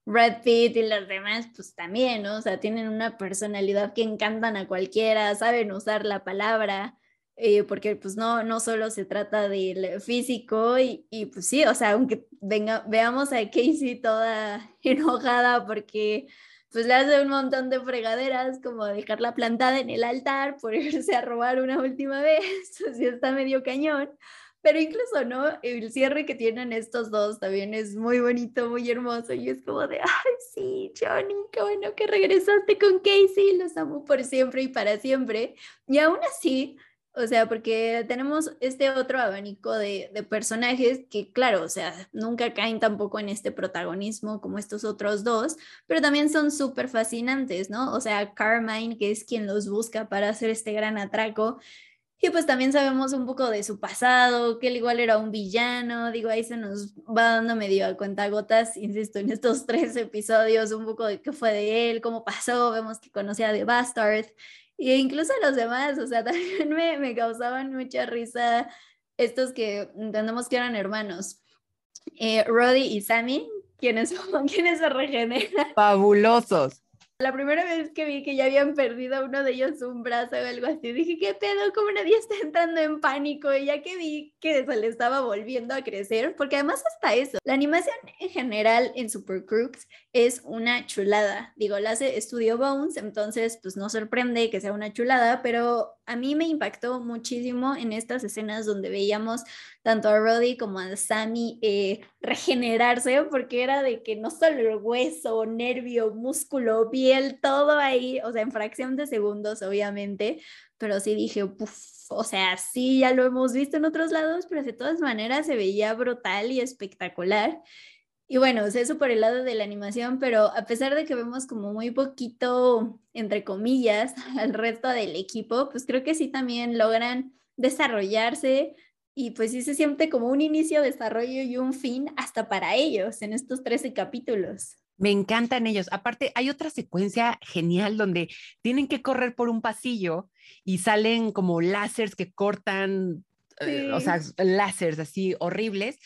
Brad Pitt y los demás, pues también, ¿no? O sea, tienen una personalidad que encantan a cualquiera, saben usar la palabra, eh, porque pues no, no solo se trata del físico y, y, pues sí, o sea, aunque venga, veamos a Casey toda enojada porque pues le hace un montón de fregaderas como dejarla plantada en el altar por irse a robar una última vez, así está medio cañón. Pero incluso, ¿no? El cierre que tienen estos dos también es muy bonito, muy hermoso. Y es como de, ay, sí, Johnny, qué bueno que regresaste con Casey, los amo por siempre y para siempre. Y aún así, o sea, porque tenemos este otro abanico de, personajes que, claro, o sea, nunca caen tampoco en este protagonismo como estos otros dos, pero también son súper fascinantes, ¿no? O sea, Carmine, que es quien los busca para hacer este gran atraco, Y pues también sabemos un poco de su pasado, que él igual era un villano, digo, ahí se nos va dando medio a cuenta gotas, insisto, en estos tres episodios, un poco de qué fue de él, cómo pasó, vemos que conocía The Bastard, e incluso los demás, o sea, también me, me causaban mucha risa estos que entendemos que eran hermanos, eh, Roddy y Sammy, quienes, quienes se regeneran. Fabulosos. La primera vez que vi que ya habían perdido a uno de ellos un brazo o algo así, dije, ¿qué pedo? ¿Cómo nadie está entrando en pánico? Y ya que vi que se le estaba volviendo a crecer, porque además hasta eso, la animación en general en Super Crooks es una chulada. Digo, la hace Studio Bones, entonces pues no sorprende que sea una chulada, pero a mí me impactó muchísimo en estas escenas donde veíamos tanto a Roddy como a Sammy eh, regenerarse, porque era de que no solo el hueso, nervio, músculo, piel, todo ahí, o sea, en fracción de segundos, obviamente, pero sí dije, o sea, sí, ya lo hemos visto en otros lados, pero de todas maneras se veía brutal y espectacular. Y bueno, eso por el lado de la animación, pero a pesar de que vemos como muy poquito, entre comillas, al resto del equipo, pues creo que sí también logran desarrollarse, y pues sí se siente como un inicio, desarrollo y un fin hasta para ellos en estos 13 capítulos. Me encantan ellos. Aparte, hay otra secuencia genial donde tienen que correr por un pasillo y salen como láseres que cortan, eh, o sea, láseres así horribles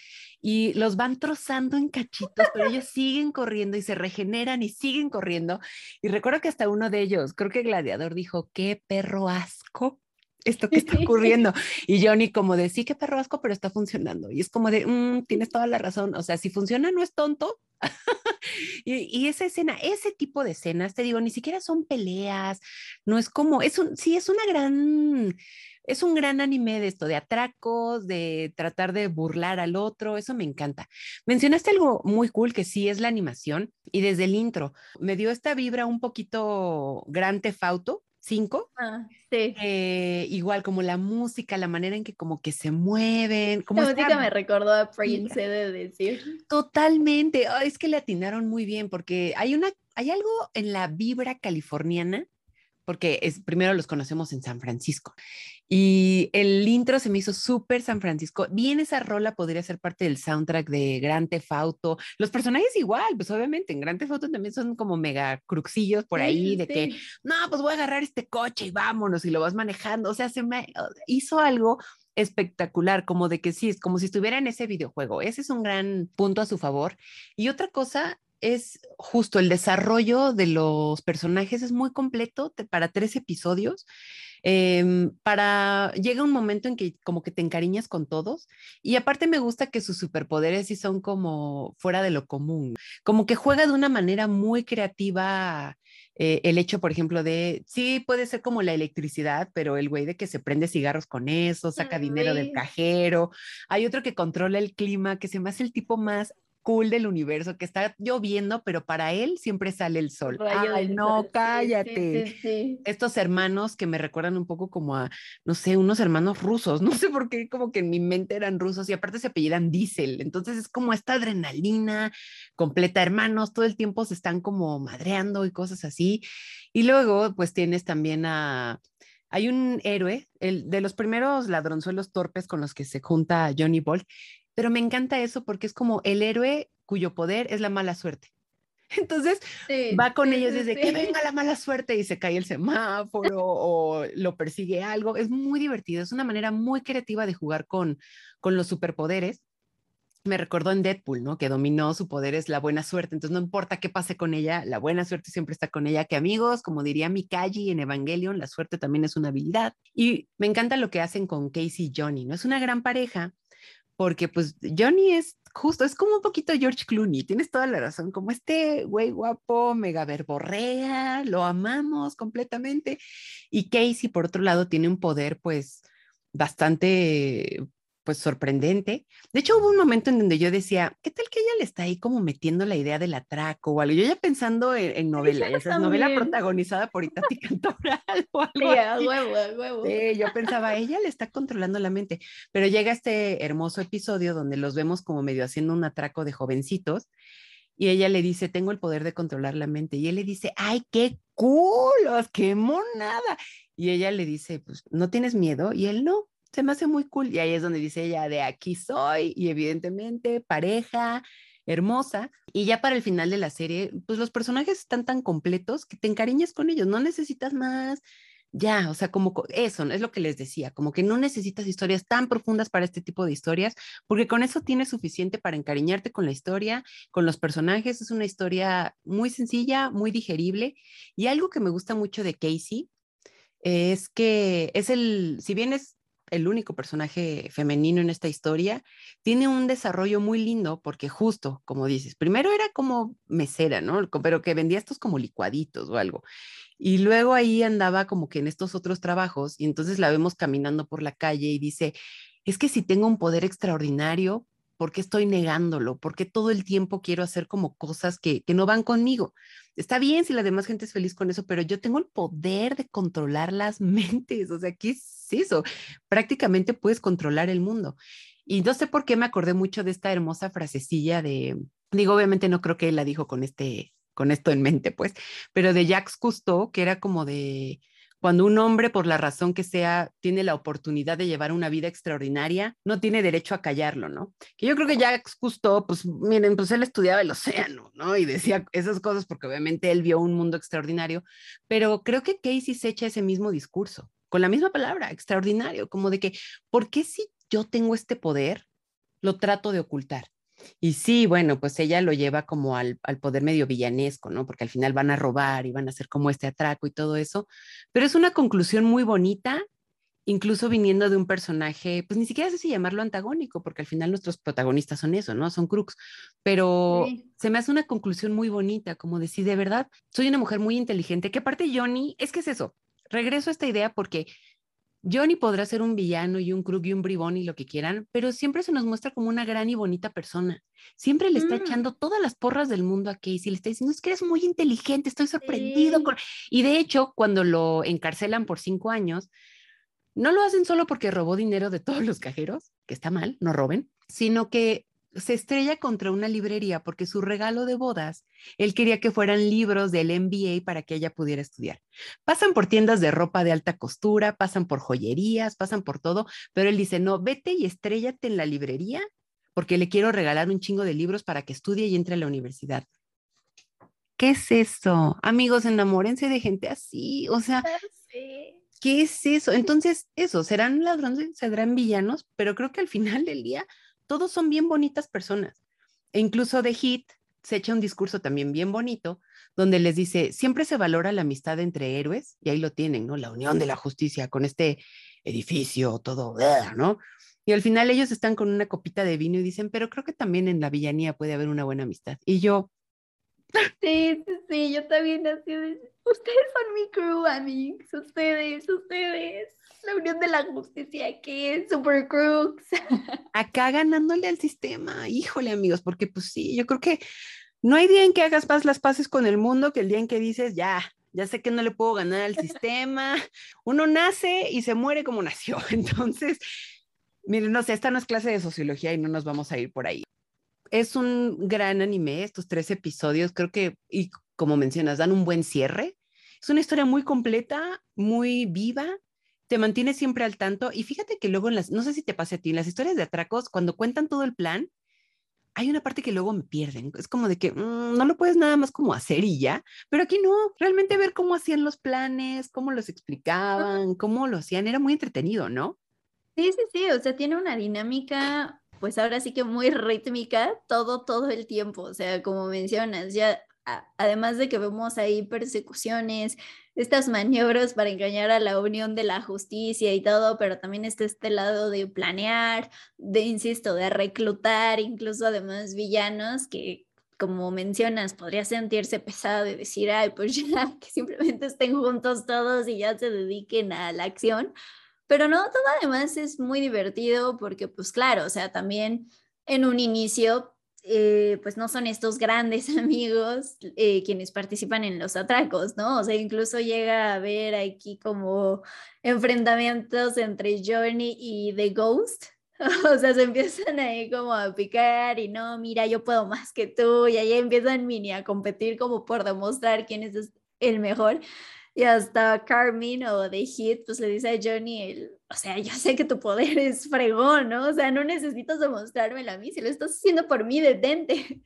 y los van trozando en cachitos, pero ellos siguen corriendo y se regeneran y siguen corriendo. Y recuerdo que hasta uno de ellos, creo que Gladiador dijo, qué perro asco esto que está ocurriendo. Y Johnny como de, sí, qué perro asco, pero está funcionando. Y es como de, mm, tienes toda la razón. O sea, si funciona, no es tonto. y, esa escena, ese tipo de escenas, te digo, ni siquiera son peleas, no es como, es un, sí, es una gran, es un gran anime de esto, de atracos, de tratar de burlar al otro, eso me encanta. Mencionaste algo muy cool que sí es la animación y desde el intro me dio esta vibra un poquito gran tefauto, 5. Ah, sí. Eh, igual como la música, la manera en que como que se mueven. Como la música me recordó a Prince, de decir. Totalmente. es que le atinaron muy bien porque hay una, hay algo en la vibra californiana porque es, primero los conocemos en San Francisco. Y el intro se me hizo súper San Francisco. Bien, esa rola podría ser parte del soundtrack de Grand Theft Auto. Los personajes igual, pues obviamente en Grand Theft Auto también son como mega cruxillos por ahí de que, no, pues voy a agarrar este coche y vámonos y lo vas manejando. O sea, se me hizo algo espectacular, como de que sí, es como si estuviera en ese videojuego. Ese es un gran punto a su favor. Y otra cosa es justo el desarrollo de los personajes es muy completo para tres episodios. Em, para llega un momento en que como que te encariñas con todos y aparte me gusta que sus superpoderes sí son como fuera de lo común, como que juega de una manera muy creativa eh, el hecho, por ejemplo, de, sí, puede ser como la electricidad, pero el güey de que se prende cigarros con eso, saca dinero del cajero. Hay otro que controla el clima, que se me hace el tipo más cool del universo, que está lloviendo, pero para él siempre sale el sol. Ay, no, cállate. Estos hermanos que me recuerdan un poco como a, no sé, unos hermanos rusos, no sé por qué, como que en mi mente eran rusos y aparte se apellidan Diesel. Entonces es como esta adrenalina completa, hermanos, todo el tiempo se están como madreando y cosas así. Y luego, pues tienes también a hay un héroe, el de los primeros ladronzuelos torpes con los que se junta Johnny Bolt, pero me encanta eso porque es como el héroe cuyo poder es la mala suerte. Entonces va con ellos desde que venga la mala suerte y se cae el semáforo o lo persigue algo. Es muy divertido, es una manera muy creativa de jugar con, con los superpoderes. Me recordó en Deadpool, ¿no? Que dominó su poder es la buena suerte. Entonces no importa qué pase con ella, la buena suerte siempre está con ella. Que amigos, como diría Mikagi en Evangelion, la suerte también es una habilidad. Y me encanta lo que hacen con Casey y Johnny, ¿no? Es una gran pareja porque pues Johnny es justo, es como un poquito George Clooney, tienes toda la razón, como este güey guapo, mega verborrea, lo amamos completamente. Y Casey, por otro lado, tiene un poder pues bastante pues sorprendente. De hecho, hubo un momento en donde yo decía, ¿qué tal que ella le está ahí como metiendo la idea del atraco o algo? Yo ya pensando en, novela, esa es novela protagonizada por Itati Cantoral o algo. huevo, huevo. Sí, yo pensaba, ella le está controlando la mente, pero llega este hermoso episodio donde los vemos como medio haciendo un atraco de jovencitos Y ella le dice, tengo el poder de controlar la mente. Y él le dice, ay, qué culos, qué monada. Y ella le dice, pues, ¿no tienes miedo? Y él no, se me hace muy cool. Y ahí es donde dice ella, de aquí soy. Y evidentemente, pareja, hermosa. Y ya para el final de la serie, pues los personajes están tan completos que te encariñas con ellos, no necesitas más. Ya, o sea, como eso, es lo que les decía, como que no necesitas historias tan profundas para este tipo de historias, porque con eso tienes suficiente para encariñarte con la historia, con los personajes. Es una historia muy sencilla, muy digerible. Y algo que me gusta mucho de Casey es que es el, si bien es el único personaje femenino en esta historia, tiene un desarrollo muy lindo porque justo, como dices, primero era como mesera, ¿no? Pero que vendía estos como licuaditos o algo. Y luego ahí andaba como que en estos otros trabajos y entonces la vemos caminando por la calle y dice, es que si tengo un poder extraordinario, ¿por qué estoy negándolo? ¿Por qué todo el tiempo quiero hacer como cosas que, que no van conmigo? Está bien si la demás gente es feliz con eso, pero yo tengo el poder de controlar las mentes. O sea, ¿qué es eso? Prácticamente puedes controlar el mundo. Y no sé por qué me acordé mucho de esta hermosa frasecilla de, digo, obviamente no creo que él la dijo con este, con esto en mente, pues, pero de Jacques Cousteau, que era como de, cuando un hombre, por la razón que sea, tiene la oportunidad de llevar una vida extraordinaria, no tiene derecho a callarlo, ¿no? Que yo creo que Jacques Cousteau, pues miren, pues él estudiaba el océano, ¿no? Y decía esas cosas porque obviamente él vio un mundo extraordinario, pero creo que Casey se echa ese mismo discurso, con la misma palabra, extraordinario, como de que, ¿por qué si yo tengo este poder, lo trato de ocultar? Y sí, bueno, pues ella lo lleva como al, poder medio villanesco, ¿no? Porque al final van a robar y van a hacer como este atraco y todo eso. Pero es una conclusión muy bonita, incluso viniendo de un personaje, pues ni siquiera sé si llamarlo antagónico, porque al final nuestros protagonistas son eso, ¿no? Son crooks. Pero se me hace una conclusión muy bonita, como decir, de verdad, soy una mujer muy inteligente, que aparte Johnny, es que es eso. Regreso a esta idea porque Johnny podrá ser un villano y un crook y un bribón y lo que quieran, pero siempre se nos muestra como una gran y bonita persona. Siempre le está mm. echando todas las porras del mundo a Casey, le está diciendo, es que eres muy inteligente, estoy sorprendido. Y de hecho, cuando lo encarcelan por cinco años, no lo hacen solo porque robó dinero de todos los cajeros, que está mal, no roben, sino que se estrella contra una librería porque su regalo de bodas, él quería que fueran libros del MBA para que ella pudiera estudiar. Pasan por tiendas de ropa de alta costura, pasan por joyerías, pasan por todo, pero él dice, no, vete y estrellate en la librería porque le quiero regalar un chingo de libros para que estudie y entre a la universidad. ¿Qué es eso? Amigos, enamórense de gente así, o sea... ¿Qué es eso? Entonces, eso, serán ladrones, serán villanos, pero creo que al final del día todos son bien bonitas personas. E incluso de Hit se echa un discurso también bien bonito, donde les dice, siempre se valora la amistad entre héroes, y ahí lo tienen, ¿no? La unión de la justicia con este edificio, todo, ¿no? Y al final ellos están con una copita de vino y dicen, pero creo que también en la villanía puede haber una buena amistad. Y yo... Sí, sí, sí, yo también así ustedes son mi crew, amigos, ustedes, ustedes la Unión de la Justicia, que es Super Crooks. Acá ganándole al sistema, híjole amigos, porque pues sí, yo creo que no hay día en que hagas paz, las paces con el mundo que el día en que dices, ya, ya sé que no le puedo ganar al sistema. Uno nace y se muere como nació. Entonces, miren, no sé, esta no es clase de sociología y no nos vamos a ir por ahí. Es un gran anime, estos tres episodios, creo que, y como mencionas, dan un buen cierre. Es una historia muy completa, muy viva, te mantiene siempre al tanto. Y fíjate que luego en las, no sé si te pasa a ti, en las historias de atracos, cuando cuentan todo el plan, hay una parte que luego me pierden. Es como de que mm, no lo puedes nada más como hacer y ya, pero aquí no, realmente ver cómo hacían los planes, cómo los explicaban, cómo lo hacían, era muy entretenido, ¿no? Sí, sí, sí, o sea, tiene una dinámica, pues ahora sí que muy rítmica todo, todo el tiempo, o sea, como mencionas, ya además de que vemos ahí persecuciones, estas maniobras para engañar a la unión de la justicia y todo, pero también está este lado de planear, de, insisto, de reclutar, incluso además villanos que, como mencionas, podría sentirse pesado de decir, ay, pues ya, que simplemente estén juntos todos y ya se dediquen a la acción. Pero no, todo además es muy divertido porque, pues claro, o sea, también en un inicio eh, pues no son estos grandes amigos eh, quienes participan en los atracos, ¿no? O sea, incluso llega a haber aquí como enfrentamientos entre Journey y The Ghost, O sea, se empiezan ahí como a picar y no, mira, yo puedo más que tú y ahí empiezan mini a competir como por demostrar quién es el mejor. Y hasta Carmen o The Hit, pues le dice a Johnny, o sea, yo sé que tu poder es fregón, ¿no? O sea, no necesitas demostrármelo a mí, si lo estás haciendo por mí, detente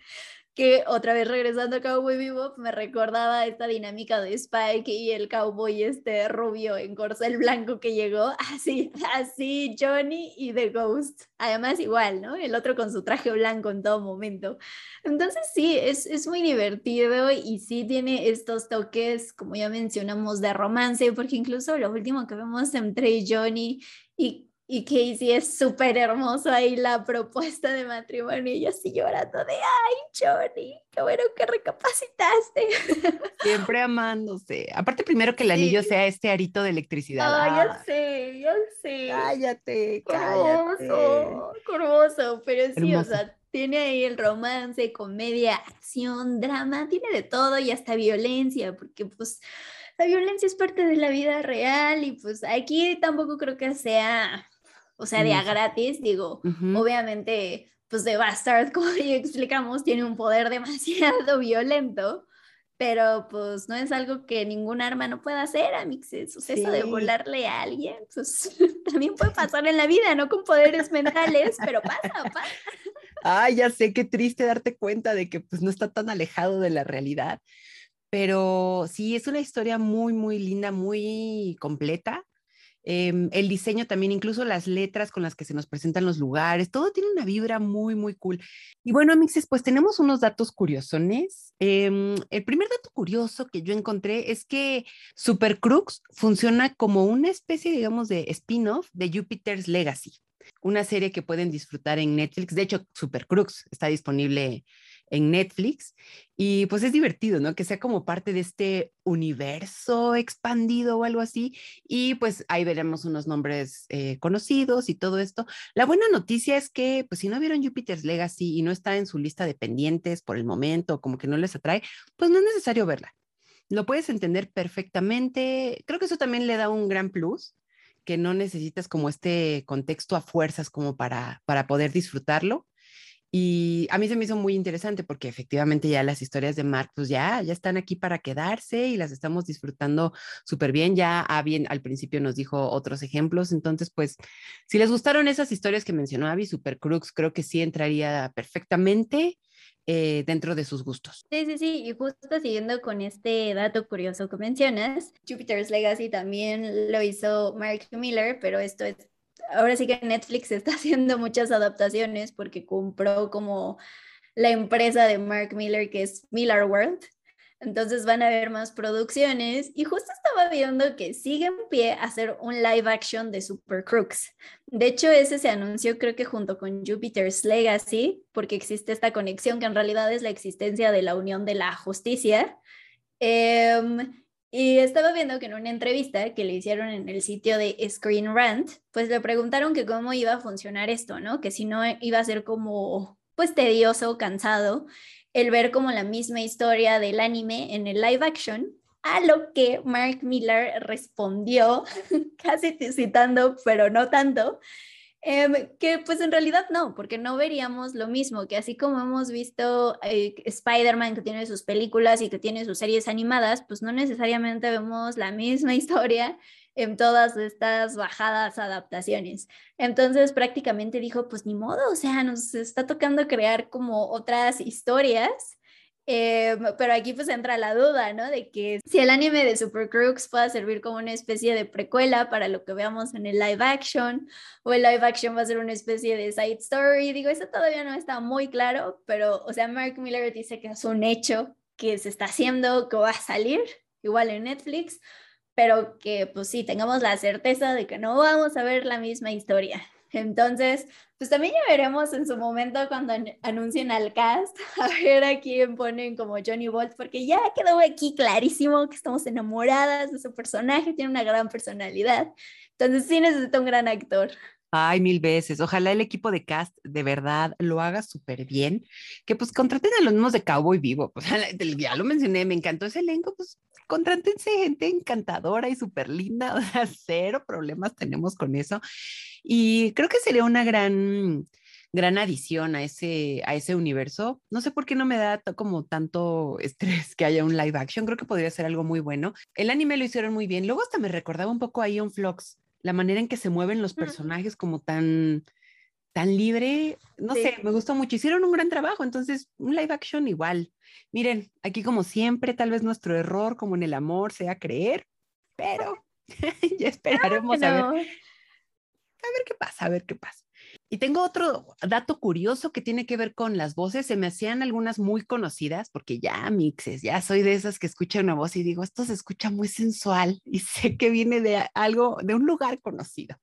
que otra vez regresando a Cowboy Bebop me recordaba esta dinámica de Spike y el cowboy este rubio en corcel blanco que llegó, así, así Johnny y The Ghost, además igual, ¿no? El otro con su traje blanco en todo momento. Entonces sí, es, es muy divertido y sí tiene estos toques, como ya mencionamos, de romance, porque incluso lo último que vemos entre Johnny y y Casey es súper hermoso ahí la propuesta de matrimonio y yo así llorando de, ay, Johnny, qué bueno que recapacitaste. Siempre amándose. Aparte primero que el anillo sea este arito de electricidad. Ay, ya sé, ya sé. Cállate, cállate. Hermoso, hermoso, pero sí, o sea, tiene ahí el romance, comedia, acción, drama, tiene de todo y hasta violencia, porque pues la violencia es parte de la vida real y pues aquí tampoco creo que sea o sea, de a gratis, digo, obviamente, pues de Bastard, como ya explicamos, tiene un poder demasiado violento, pero pues no es algo que ningún arma no pueda hacer, amixes. O sea, eso de volarle a alguien, pues también puede pasar en la vida, no con poderes mentales, pero pasa, pasa. Ay, ya sé, qué triste darte cuenta de que pues no está tan alejado de la realidad. Pero sí, es una historia muy, muy linda, muy completa. Em, el diseño también, incluso las letras con las que se nos presentan los lugares, todo tiene una vibra muy, muy cool. Y bueno, amixes, pues tenemos unos datos curiosones. Em, el primer dato curioso que yo encontré es que Super Crux funciona como una especie, digamos, de spin-off de Jupiter's Legacy, una serie que pueden disfrutar en Netflix. De hecho, Super Crux está disponible en Netflix. Y pues es divertido, ¿no? Que sea como parte de este universo expandido o algo así. Y pues ahí veremos unos nombres eh, conocidos y todo esto. La buena noticia es que, pues si no vieron Jupiter's Legacy y no está en su lista de pendientes por el momento, como que no les atrae, pues no es necesario verla. Lo puedes entender perfectamente. Creo que eso también le da un gran plus que no necesitas como este contexto a fuerzas como para, para poder disfrutarlo. Y a mí se me hizo muy interesante porque efectivamente ya las historias de Mark, pues ya, ya están aquí para quedarse y las estamos disfrutando súper bien. Ya Abby al principio nos dijo otros ejemplos. Entonces, pues, si les gustaron esas historias que mencionó Abby, Super Crux, creo que sí entraría perfectamente eh, dentro de sus gustos. Sí, sí, sí, y justo siguiendo con este dato curioso que mencionas, Jupiter's Legacy también lo hizo Mark Miller, pero esto es ahora sí que Netflix está haciendo muchas adaptaciones porque compró como la empresa de Mark Miller que es Miller World. Entonces van a haber más producciones y justo estaba viendo que sigue en pie hacer un live action de Super Crooks. De hecho, ese se anunció creo que junto con Jupiter's Legacy, porque existe esta conexión que en realidad es la existencia de la Unión de la Justicia. Eh, y estaba viendo que en una entrevista que le hicieron en el sitio de Screen Rant, pues le preguntaron que cómo iba a funcionar esto, ¿no? Que si no iba a ser como, pues tedioso, cansado, el ver como la misma historia del anime en el live action, a lo que Mark Miller respondió, casi citando, pero no tanto, Em, que pues en realidad no, porque no veríamos lo mismo, que así como hemos visto eh, Spider-Man que tiene sus películas y que tiene sus series animadas, pues no necesariamente vemos la misma historia en todas estas bajadas adaptaciones. Entonces prácticamente dijo, pues ni modo, o sea, nos está tocando crear como otras historias eh, pero aquí pues entra la duda, ¿no? De que si el anime de Super Crooks pueda servir como una especie de precuela para lo que veamos en el live action, o el live action va a ser una especie de side story. Digo, eso todavía no está muy claro, pero, o sea, Mark Miller dice que es un hecho que se está haciendo, que va a salir, igual en Netflix, pero que pues sí, tengamos la certeza de que no vamos a ver la misma historia. Entonces, pues también ya veremos en su momento cuando anuncien al cast, a ver a quién ponen como Johnny Bolt, porque ya quedó aquí clarísimo que estamos enamoradas de su personaje, tiene una gran personalidad. Entonces sí necesita un gran actor. Ay, mil veces. Ojalá el equipo de cast de verdad lo haga súper bien. Que pues contraten a los mismos de Cowboy Vivo. Ya lo mencioné, me encantó ese elenco. Pues contratense gente encantadora y súper linda, o sea, cero problemas tenemos con eso. Y creo que sería una gran, gran adición a ese, a ese universo. No sé por qué no me da como tanto estrés que haya un live action, creo que podría ser algo muy bueno. El anime lo hicieron muy bien, luego hasta me recordaba un poco a Ion Flux, la manera en que se mueven los personajes como tan tan libre, no sé, me gustó mucho. Hicieron un gran trabajo, entonces un live action igual. Miren, aquí como siempre, tal vez nuestro error, como en el amor, sea creer, pero ya esperaremos a ver. A ver qué pasa, a ver qué pasa. Y tengo otro dato curioso que tiene que ver con las voces. Se me hacían algunas muy conocidas porque ya mixes, ya soy de esas que escuchan una voz y digo, esto se escucha muy sensual y sé que viene de algo, de un lugar conocido.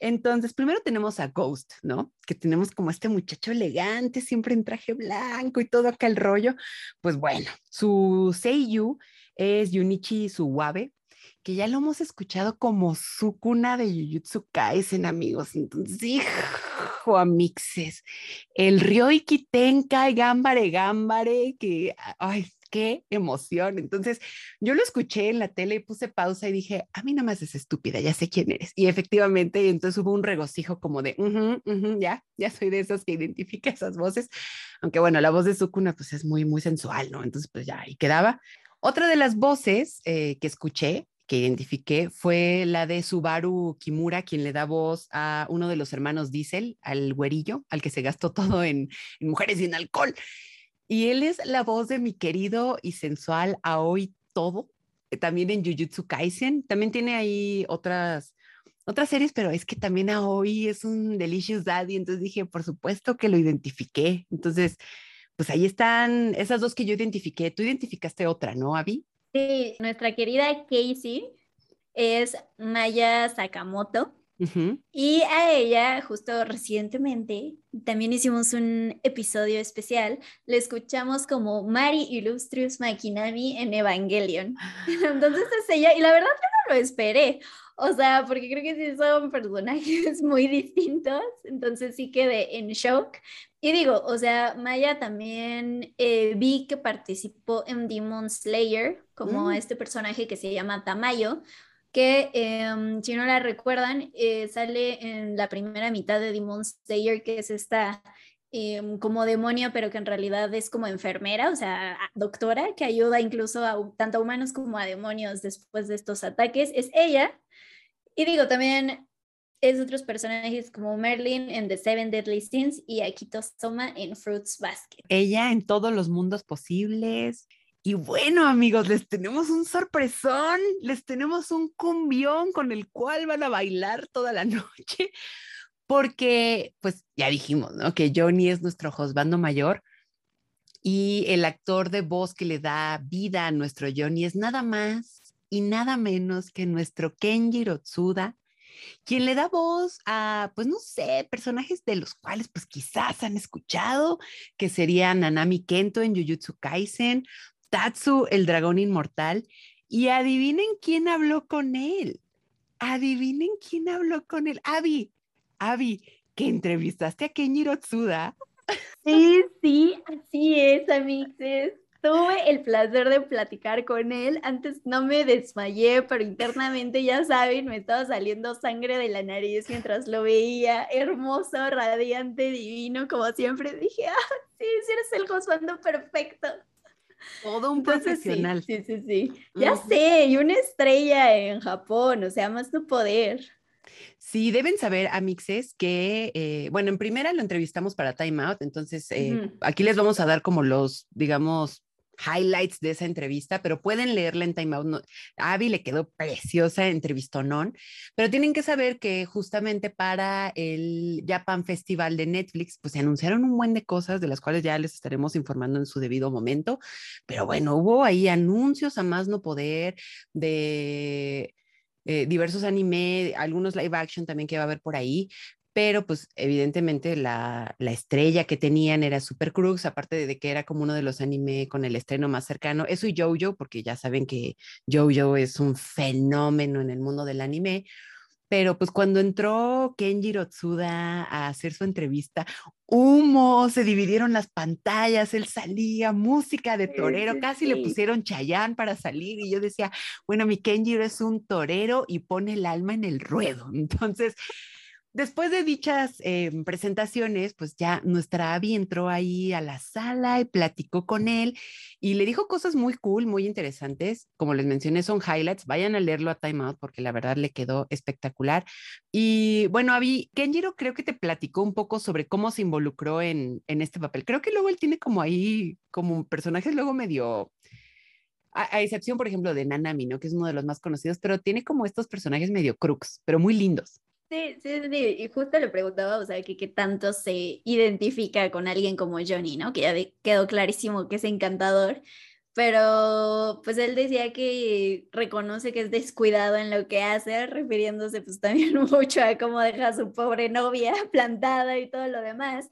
Entonces, primero tenemos a Ghost, ¿no? Que tenemos como este muchacho elegante, siempre en traje blanco y todo acá el rollo. Pues bueno, su Seiyu es Yunichi Suwabe, que ya lo hemos escuchado como Sukuna de Jujutsu Kaisen, amigos. Entonces, hijo, amixes. El Ryoiki Tenkai Gambare Gambare, que, ay, qué emoción. Entonces, yo lo escuché en la tele y puse pausa y dije, a mí nada más es estúpida, ya sé quién eres. Y efectivamente, entonces hubo un regocijo como de, ya, ya soy de esas que identifica esas voces. Aunque bueno, la voz de Sukuna pues es muy, muy sensual, ¿no? Entonces, pues ya ahí quedaba. Otra de las voces eh, que escuché que identifiqué fue la de Subaru Kimura, quien le da voz a uno de los hermanos Diesel, al güerillo, al que se gastó todo en, en mujeres y en alcohol. Y él es la voz de mi querido y sensual Aoi Todo, eh, también en Jujutsu Kaisen. También tiene ahí otras, otras series, pero es que también Aoi es un delicious daddy, entonces dije, por supuesto que lo identifiqué. Entonces, pues ahí están esas dos que yo identifiqué. Tú identificaste otra, ¿no, Abby? Sí, nuestra querida Casey es Maya Sakamoto. Y a ella, justo recientemente, también hicimos un episodio especial, le escuchamos como Mari Illustrious Makinami en Evangelion. Entonces es ella, y la verdad yo no lo esperé, o sea, porque creo que sí son personajes muy distintos, entonces sí quedé en shock. Y digo, o sea, Maya también eh, vi que participó en Demon Slayer, como mm. este personaje que se llama Tamayo, que em, si no la recuerdan, eh, sale en la primera mitad de Demon Slayer, que es esta em, como demonio, pero que en realidad es como enfermera, o sea, doctora, que ayuda incluso a, tanto a humanos como a demonios después de estos ataques. Es ella. Y digo, también es otros personajes como Merlin en The Seven Deadly Sins y Akito Soma en Fruits Basket. Ella en todos los mundos posibles. Y bueno, amigos, les tenemos un sorpresón, les tenemos un cumbión con el cual van a bailar toda la noche, porque pues ya dijimos, ¿no? Que Johnny es nuestro josbando mayor y el actor de voz que le da vida a nuestro Johnny es nada más y nada menos que nuestro Kenji Rotsuda, quien le da voz a, pues no sé, personajes de los cuales pues quizás han escuchado, que serían Nanami Kento en Jujutsu Kaisen, Tatsu, el dragón inmortal, y adivinen quién habló con él. Adivinen quién habló con él. Abby, Abby, que entrevistaste a Kenjiro Tsuda. Sí, sí, así es, amixes. Tuve el placer de platicar con él. Antes no me desmayé, pero internamente, ya saben, me estaba saliendo sangre de la nariz mientras lo veía. Hermoso, radiante, divino, como siempre. Dije, ah, sí, sí eres el Josuando perfecto. Todo un profesional. Sí, sí, sí. Ya sé, y una estrella en Japón, o sea, más no poder. Sí, deben saber, Amixes, que, eh, bueno, en primera lo entrevistamos para Time Out, entonces eh, aquí les vamos a dar como los, digamos, highlights de esa entrevista, pero pueden leerla en Time Out. No, Abby le quedó preciosa entrevistonón, pero tienen que saber que justamente para el Japan Festival de Netflix, pues se anunciaron un buen de cosas de las cuales ya les estaremos informando en su debido momento, pero bueno, hubo ahí anuncios a más no poder de eh, diversos anime, algunos live action también que va a haber por ahí, pero pues evidentemente la, estrella que tenían era Super Cruz, aparte de que era como uno de los anime con el estreno más cercano, eso y Jojo, porque ya saben que Jojo es un fenómeno en el mundo del anime, pero pues cuando entró Kenjiro Tsuda a hacer su entrevista, humo, se dividieron las pantallas, él salía, música de torero, casi le pusieron Chayán para salir y yo decía, bueno, mi Kenjiro es un torero y pone el alma en el ruedo. Entonces, Después de dichas em, presentaciones, pues ya nuestra Abby entró ahí a la sala y platicó con él y le dijo cosas muy cool, muy interesantes. Como les mencioné, son highlights. Vayan a leerlo a Time Out porque la verdad le quedó espectacular. Y bueno, Abby, Kenjiro creo que te platicó un poco sobre cómo se involucró en, este papel. Creo que luego él tiene como ahí, como personajes luego medio a, excepción, por ejemplo, de Nanami, ¿no? Que es uno de los más conocidos, pero tiene como estos personajes medio crux, pero muy lindos. Sí, sí, sí, y justo le preguntaba, o sea, que qué tanto se identifica con alguien como Johnny, ¿no? Que ya quedó clarísimo que es encantador, pero pues él decía que reconoce que es descuidado en lo que hace, refiriéndose pues también mucho a cómo deja a su pobre novia plantada y todo lo demás,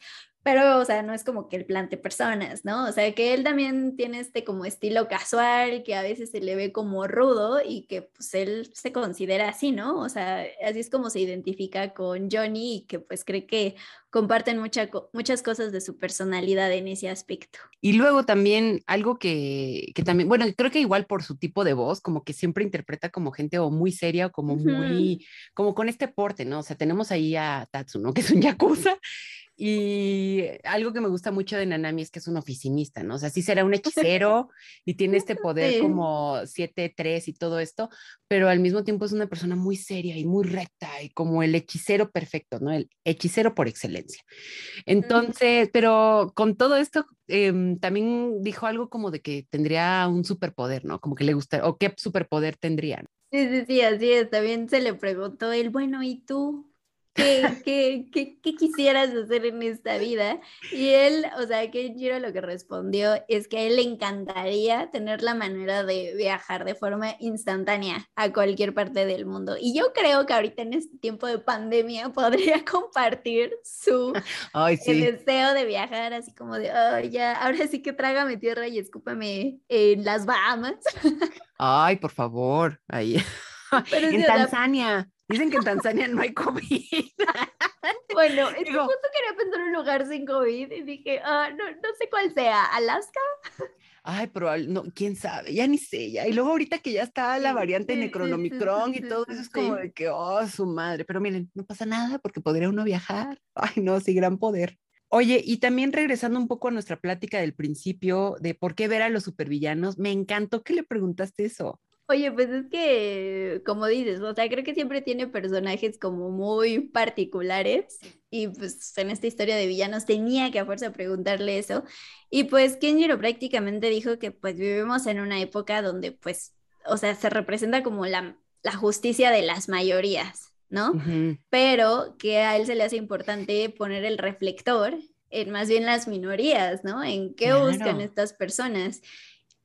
pero, o sea, no es como que él plante personas, ¿no? O sea, que él también tiene este como estilo casual, que a veces se le ve como rudo y que pues él se considera así, ¿no? O sea, así es como se identifica con Johnny y que pues cree que comparten mucha, muchas cosas de su personalidad en ese aspecto. Y luego también algo que, que, también, bueno, creo que igual por su tipo de voz, como que siempre interpreta como gente o muy seria o como muy, como con este porte, ¿no? O sea, tenemos ahí a Tatsu, ¿no? Que es un yakuza y algo que me gusta mucho de Nanami es que es un oficinista, ¿no? O sea, sí será un hechicero y tiene este poder como 7-3 y todo esto, pero al mismo tiempo es una persona muy seria y muy recta y como el hechicero perfecto, ¿no? El hechicero por excelencia. Entonces, pero con todo esto, em, también dijo algo como de que tendría un superpoder, ¿no? Como que le gusta, o qué superpoder tendrían. Sí, sí, sí, así es. También se le preguntó él, bueno, ¿y tú? ¿Qué, qué, qué, quisieras hacer en esta vida? Y él, o sea, que Giro lo que respondió es que a él le encantaría tener la manera de viajar de forma instantánea a cualquier parte del mundo. Y yo creo que ahorita en este tiempo de pandemia podría compartir su deseo de viajar, así como de, oh, ya, ahora sí que trágame tierra y escúpame en las Bahamas. Ay, por favor, ahí. en Tanzania. Dicen que en Tanzania no hay COVID. bueno, es que justo quería pensar en un lugar sin COVID y dije, ah, no, no sé cuál sea, ¿Alaska? Ay, pero no, quién sabe, ya ni sé, ya. Y luego ahorita que ya está la variante Necronomicron y todo eso es como de que, oh, su madre. Pero miren, no pasa nada porque podría uno viajar. Ay, no, sí, gran poder. Oye, y también regresando un poco a nuestra plática del principio de por qué ver a los supervillanos, me encantó que le preguntaste eso. Oye, pues es que, como dices, o sea, creo que siempre tiene personajes como muy particulares y pues en esta historia de villanos tenía que a fuerza preguntarle eso. Y pues Kenjiro prácticamente dijo que pues vivimos en una época donde pues, o sea, se representa como la, la justicia de las mayorías, ¿no? Pero que a él se le hace importante poner el reflector en más bien las minorías, ¿no? En qué buscan estas personas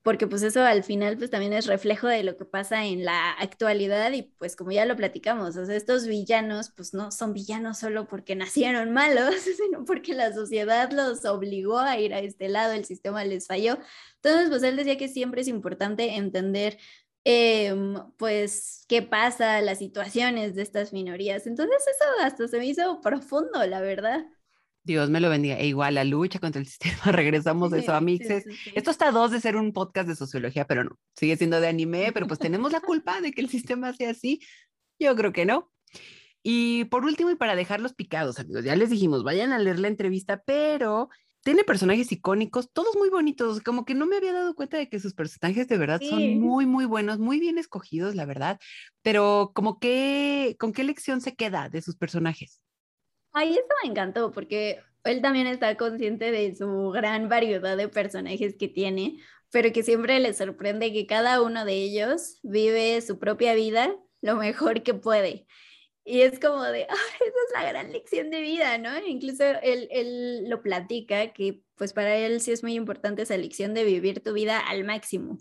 porque pues eso al final pues también es reflejo de lo que pasa en la actualidad y pues como ya lo platicamos, estos villanos pues no son villanos solo porque nacieron malos, sino porque la sociedad los obligó a ir a este lado, el sistema les falló. Entonces pues él decía que siempre es importante entender em, pues qué pasa, las situaciones de estas minorías. Entonces eso hasta se me hizo profundo, la verdad. Dios me lo bendiga. E igual, la lucha contra el sistema, regresamos de eso a Mixes. Esto está dos de ser un podcast de sociología, pero no, sigue siendo de anime, pero pues tenemos la culpa de que el sistema sea así. Yo creo que no. Y por último, y para dejarlos picados, amigos, ya les dijimos, vayan a leer la entrevista, pero tiene personajes icónicos, todos muy bonitos, como que no me había dado cuenta de que sus personajes de verdad son muy, muy buenos, muy bien escogidos, la verdad, pero como que, ¿con qué lección se queda de sus personajes? Ay, eso me encantó porque él también está consciente de su gran variedad de personajes que tiene, pero que siempre le sorprende que cada uno de ellos vive su propia vida lo mejor que puede. Y es como de, esa es la gran lección de vida, ¿no? Incluso él, él lo platica, que pues para él sí es muy importante esa lección de vivir tu vida al máximo.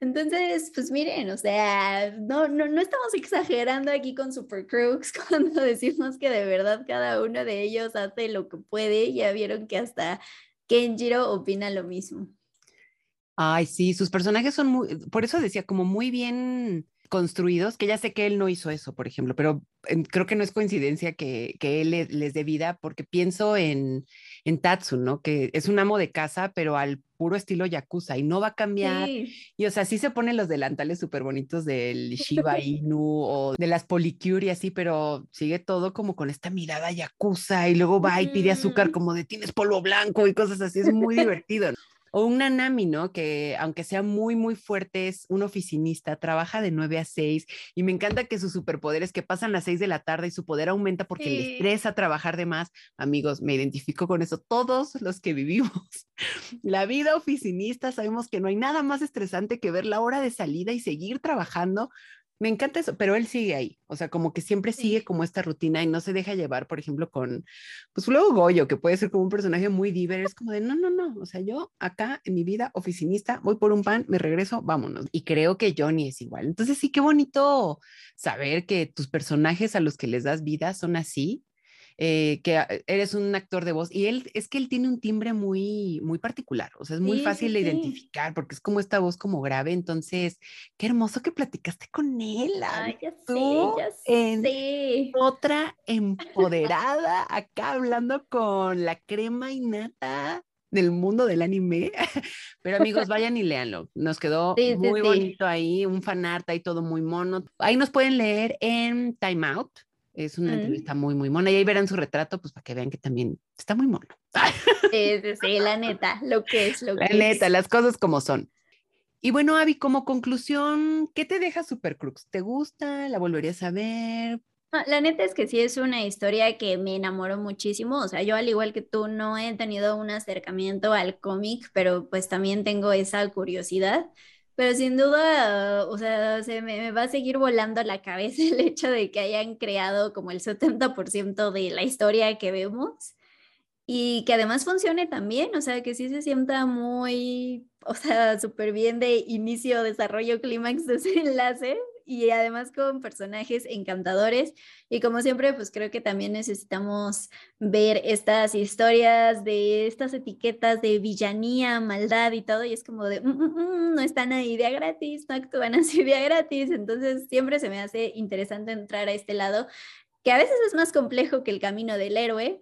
Entonces, pues miren, o sea, no, no, no estamos exagerando aquí con Super Crooks cuando decimos que de verdad cada uno de ellos hace lo que puede. Ya vieron que hasta Kenjiro opina lo mismo. Ay, sí, sus personajes son muy, por eso decía, como muy bien construidos, que ya sé que él no hizo eso, por ejemplo, pero creo que no es coincidencia que, que él les dé vida, porque pienso en, en Tatsu, ¿no? Que es un amo de casa, pero al puro estilo Yakuza y no va a cambiar. Y o sea, sí se ponen los delantales súper bonitos del Shiba Inu o de las Policure y así, pero sigue todo como con esta mirada Yakuza y luego va y pide azúcar como de tienes polvo blanco y cosas así. Es muy divertido. O un Nanami, ¿no? Que aunque sea muy, muy fuerte, es un oficinista, trabaja de 9 a 6 y me encanta que sus superpoderes que pasan a 6 de la tarde y su poder aumenta porque le estresa trabajar de más. Amigos, me identifico con eso. Todos los que vivimos la vida oficinista sabemos que no hay nada más estresante que ver la hora de salida y seguir trabajando me encanta eso, pero él sigue ahí, o sea, como que siempre sigue como esta rutina y no se deja llevar, por ejemplo, con, pues luego Goyo, que puede ser como un personaje muy diverso, es como de, no, no, no, o sea, yo acá en mi vida oficinista, voy por un pan, me regreso, vámonos. Y creo que Johnny es igual. Entonces sí, qué bonito saber que tus personajes a los que les das vida son así eh, que eres un actor de voz y él es que él tiene un timbre muy muy particular, o sea, es muy fácil de identificar porque es como esta voz como grave, entonces qué hermoso que platicaste con él. Ay, ya sé, ya sé. Otra empoderada acá hablando con la crema y nata del mundo del anime. Pero amigos, vayan y léanlo. Nos quedó muy bonito ahí, un fanart ahí todo muy mono. Ahí nos pueden leer en Time Out. Es una entrevista muy, muy mona. Y ahí verán su retrato, pues para que vean que también está muy mono. Sí, sí, la neta, lo que es, lo la neta, las cosas como son. Y bueno, Avi, como conclusión, ¿qué te deja Supercrux? ¿Te gusta? ¿La volverías a ver? la neta es que sí es una historia que me enamoró muchísimo. O sea, yo al igual que tú no he tenido un acercamiento al cómic, pero pues también tengo esa curiosidad. Pero sin duda, o sea, se me, va a seguir volando la cabeza el hecho de que hayan creado como el 70% de la historia que vemos y que además funcione también, o sea, que sí se sienta muy, o sea, súper bien de inicio, desarrollo, clímax, desenlace y además con personajes encantadores. Y como siempre, pues creo que también necesitamos ver estas historias de estas etiquetas de villanía, maldad y todo. Y es como de, mm, mm, mm, no están ahí de gratis, no actúan así de gratis. Entonces siempre se me hace interesante entrar a este lado, que a veces es más complejo que el camino del héroe.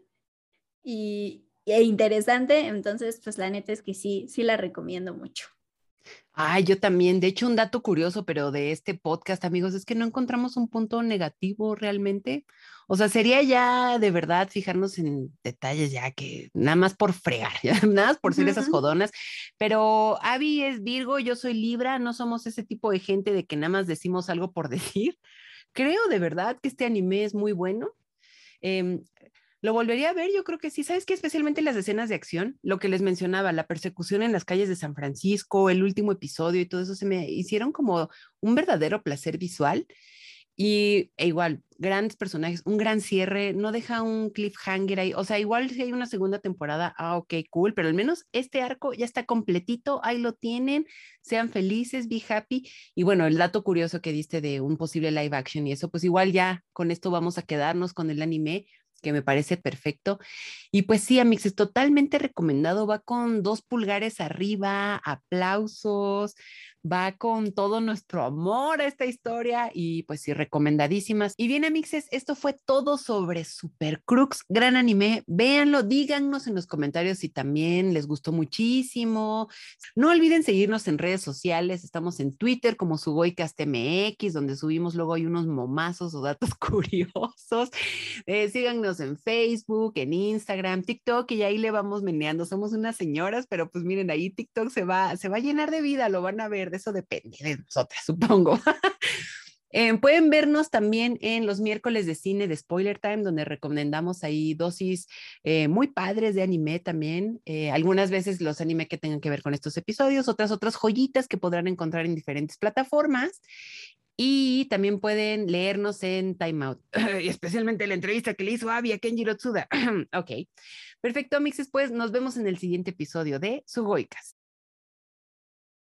Y, e interesante, entonces pues la neta es que sí, sí la recomiendo mucho. Ay, yo también. De hecho, un dato curioso, pero de este podcast, amigos, es que no encontramos un punto negativo realmente. O sea, sería ya de verdad fijarnos en detalles ya que nada más por fregar, nada más por ser esas jodonas. Pero Abby es Virgo, yo soy Libra, no somos ese tipo de gente de que nada más decimos algo por decir. Creo de verdad que este anime es muy bueno. Em, lo volvería a ver, yo creo que sí. ¿Sabes qué? Especialmente las escenas de acción, lo que les mencionaba, la persecución en las calles de San Francisco, el último episodio y todo eso se me hicieron como un verdadero placer visual. Y e igual, grandes personajes, un gran cierre, no deja un cliffhanger ahí. O sea, igual si hay una segunda temporada, ah, ok, cool, pero al menos este arco ya está completito, ahí lo tienen, sean felices, be happy. Y bueno, el dato curioso que diste de un posible live action y eso, pues igual ya con esto vamos a quedarnos con el anime que me parece perfecto. Y pues sí, Amix, es totalmente recomendado, va con dos pulgares arriba, aplausos, va con todo nuestro amor a esta historia y pues sí, recomendadísimas. Y bien, amixes, esto fue todo sobre Super Crux, gran anime. Véanlo, díganos en los comentarios si también les gustó muchísimo. No olviden seguirnos en redes sociales, estamos en Twitter como SugoiCastMX, donde subimos luego hay unos momazos o datos curiosos. Eh, síganos en Facebook, en Instagram, TikTok y ahí le vamos meneando. Somos unas señoras, pero pues miren, ahí TikTok se va, se va a llenar de vida, lo van a ver eso depende de nosotras, supongo. Eh, pueden vernos también en los miércoles de cine de Spoiler Time, donde recomendamos ahí dosis eh, muy padres de anime también. Eh, algunas veces los anime que tengan que ver con estos episodios, otras otras joyitas que podrán encontrar en diferentes plataformas. Y también pueden leernos en Time Out, y especialmente la entrevista que le hizo Abby a Kenji Rotsuda. ok, perfecto, mixes, pues nos vemos en el siguiente episodio de Sugoicas.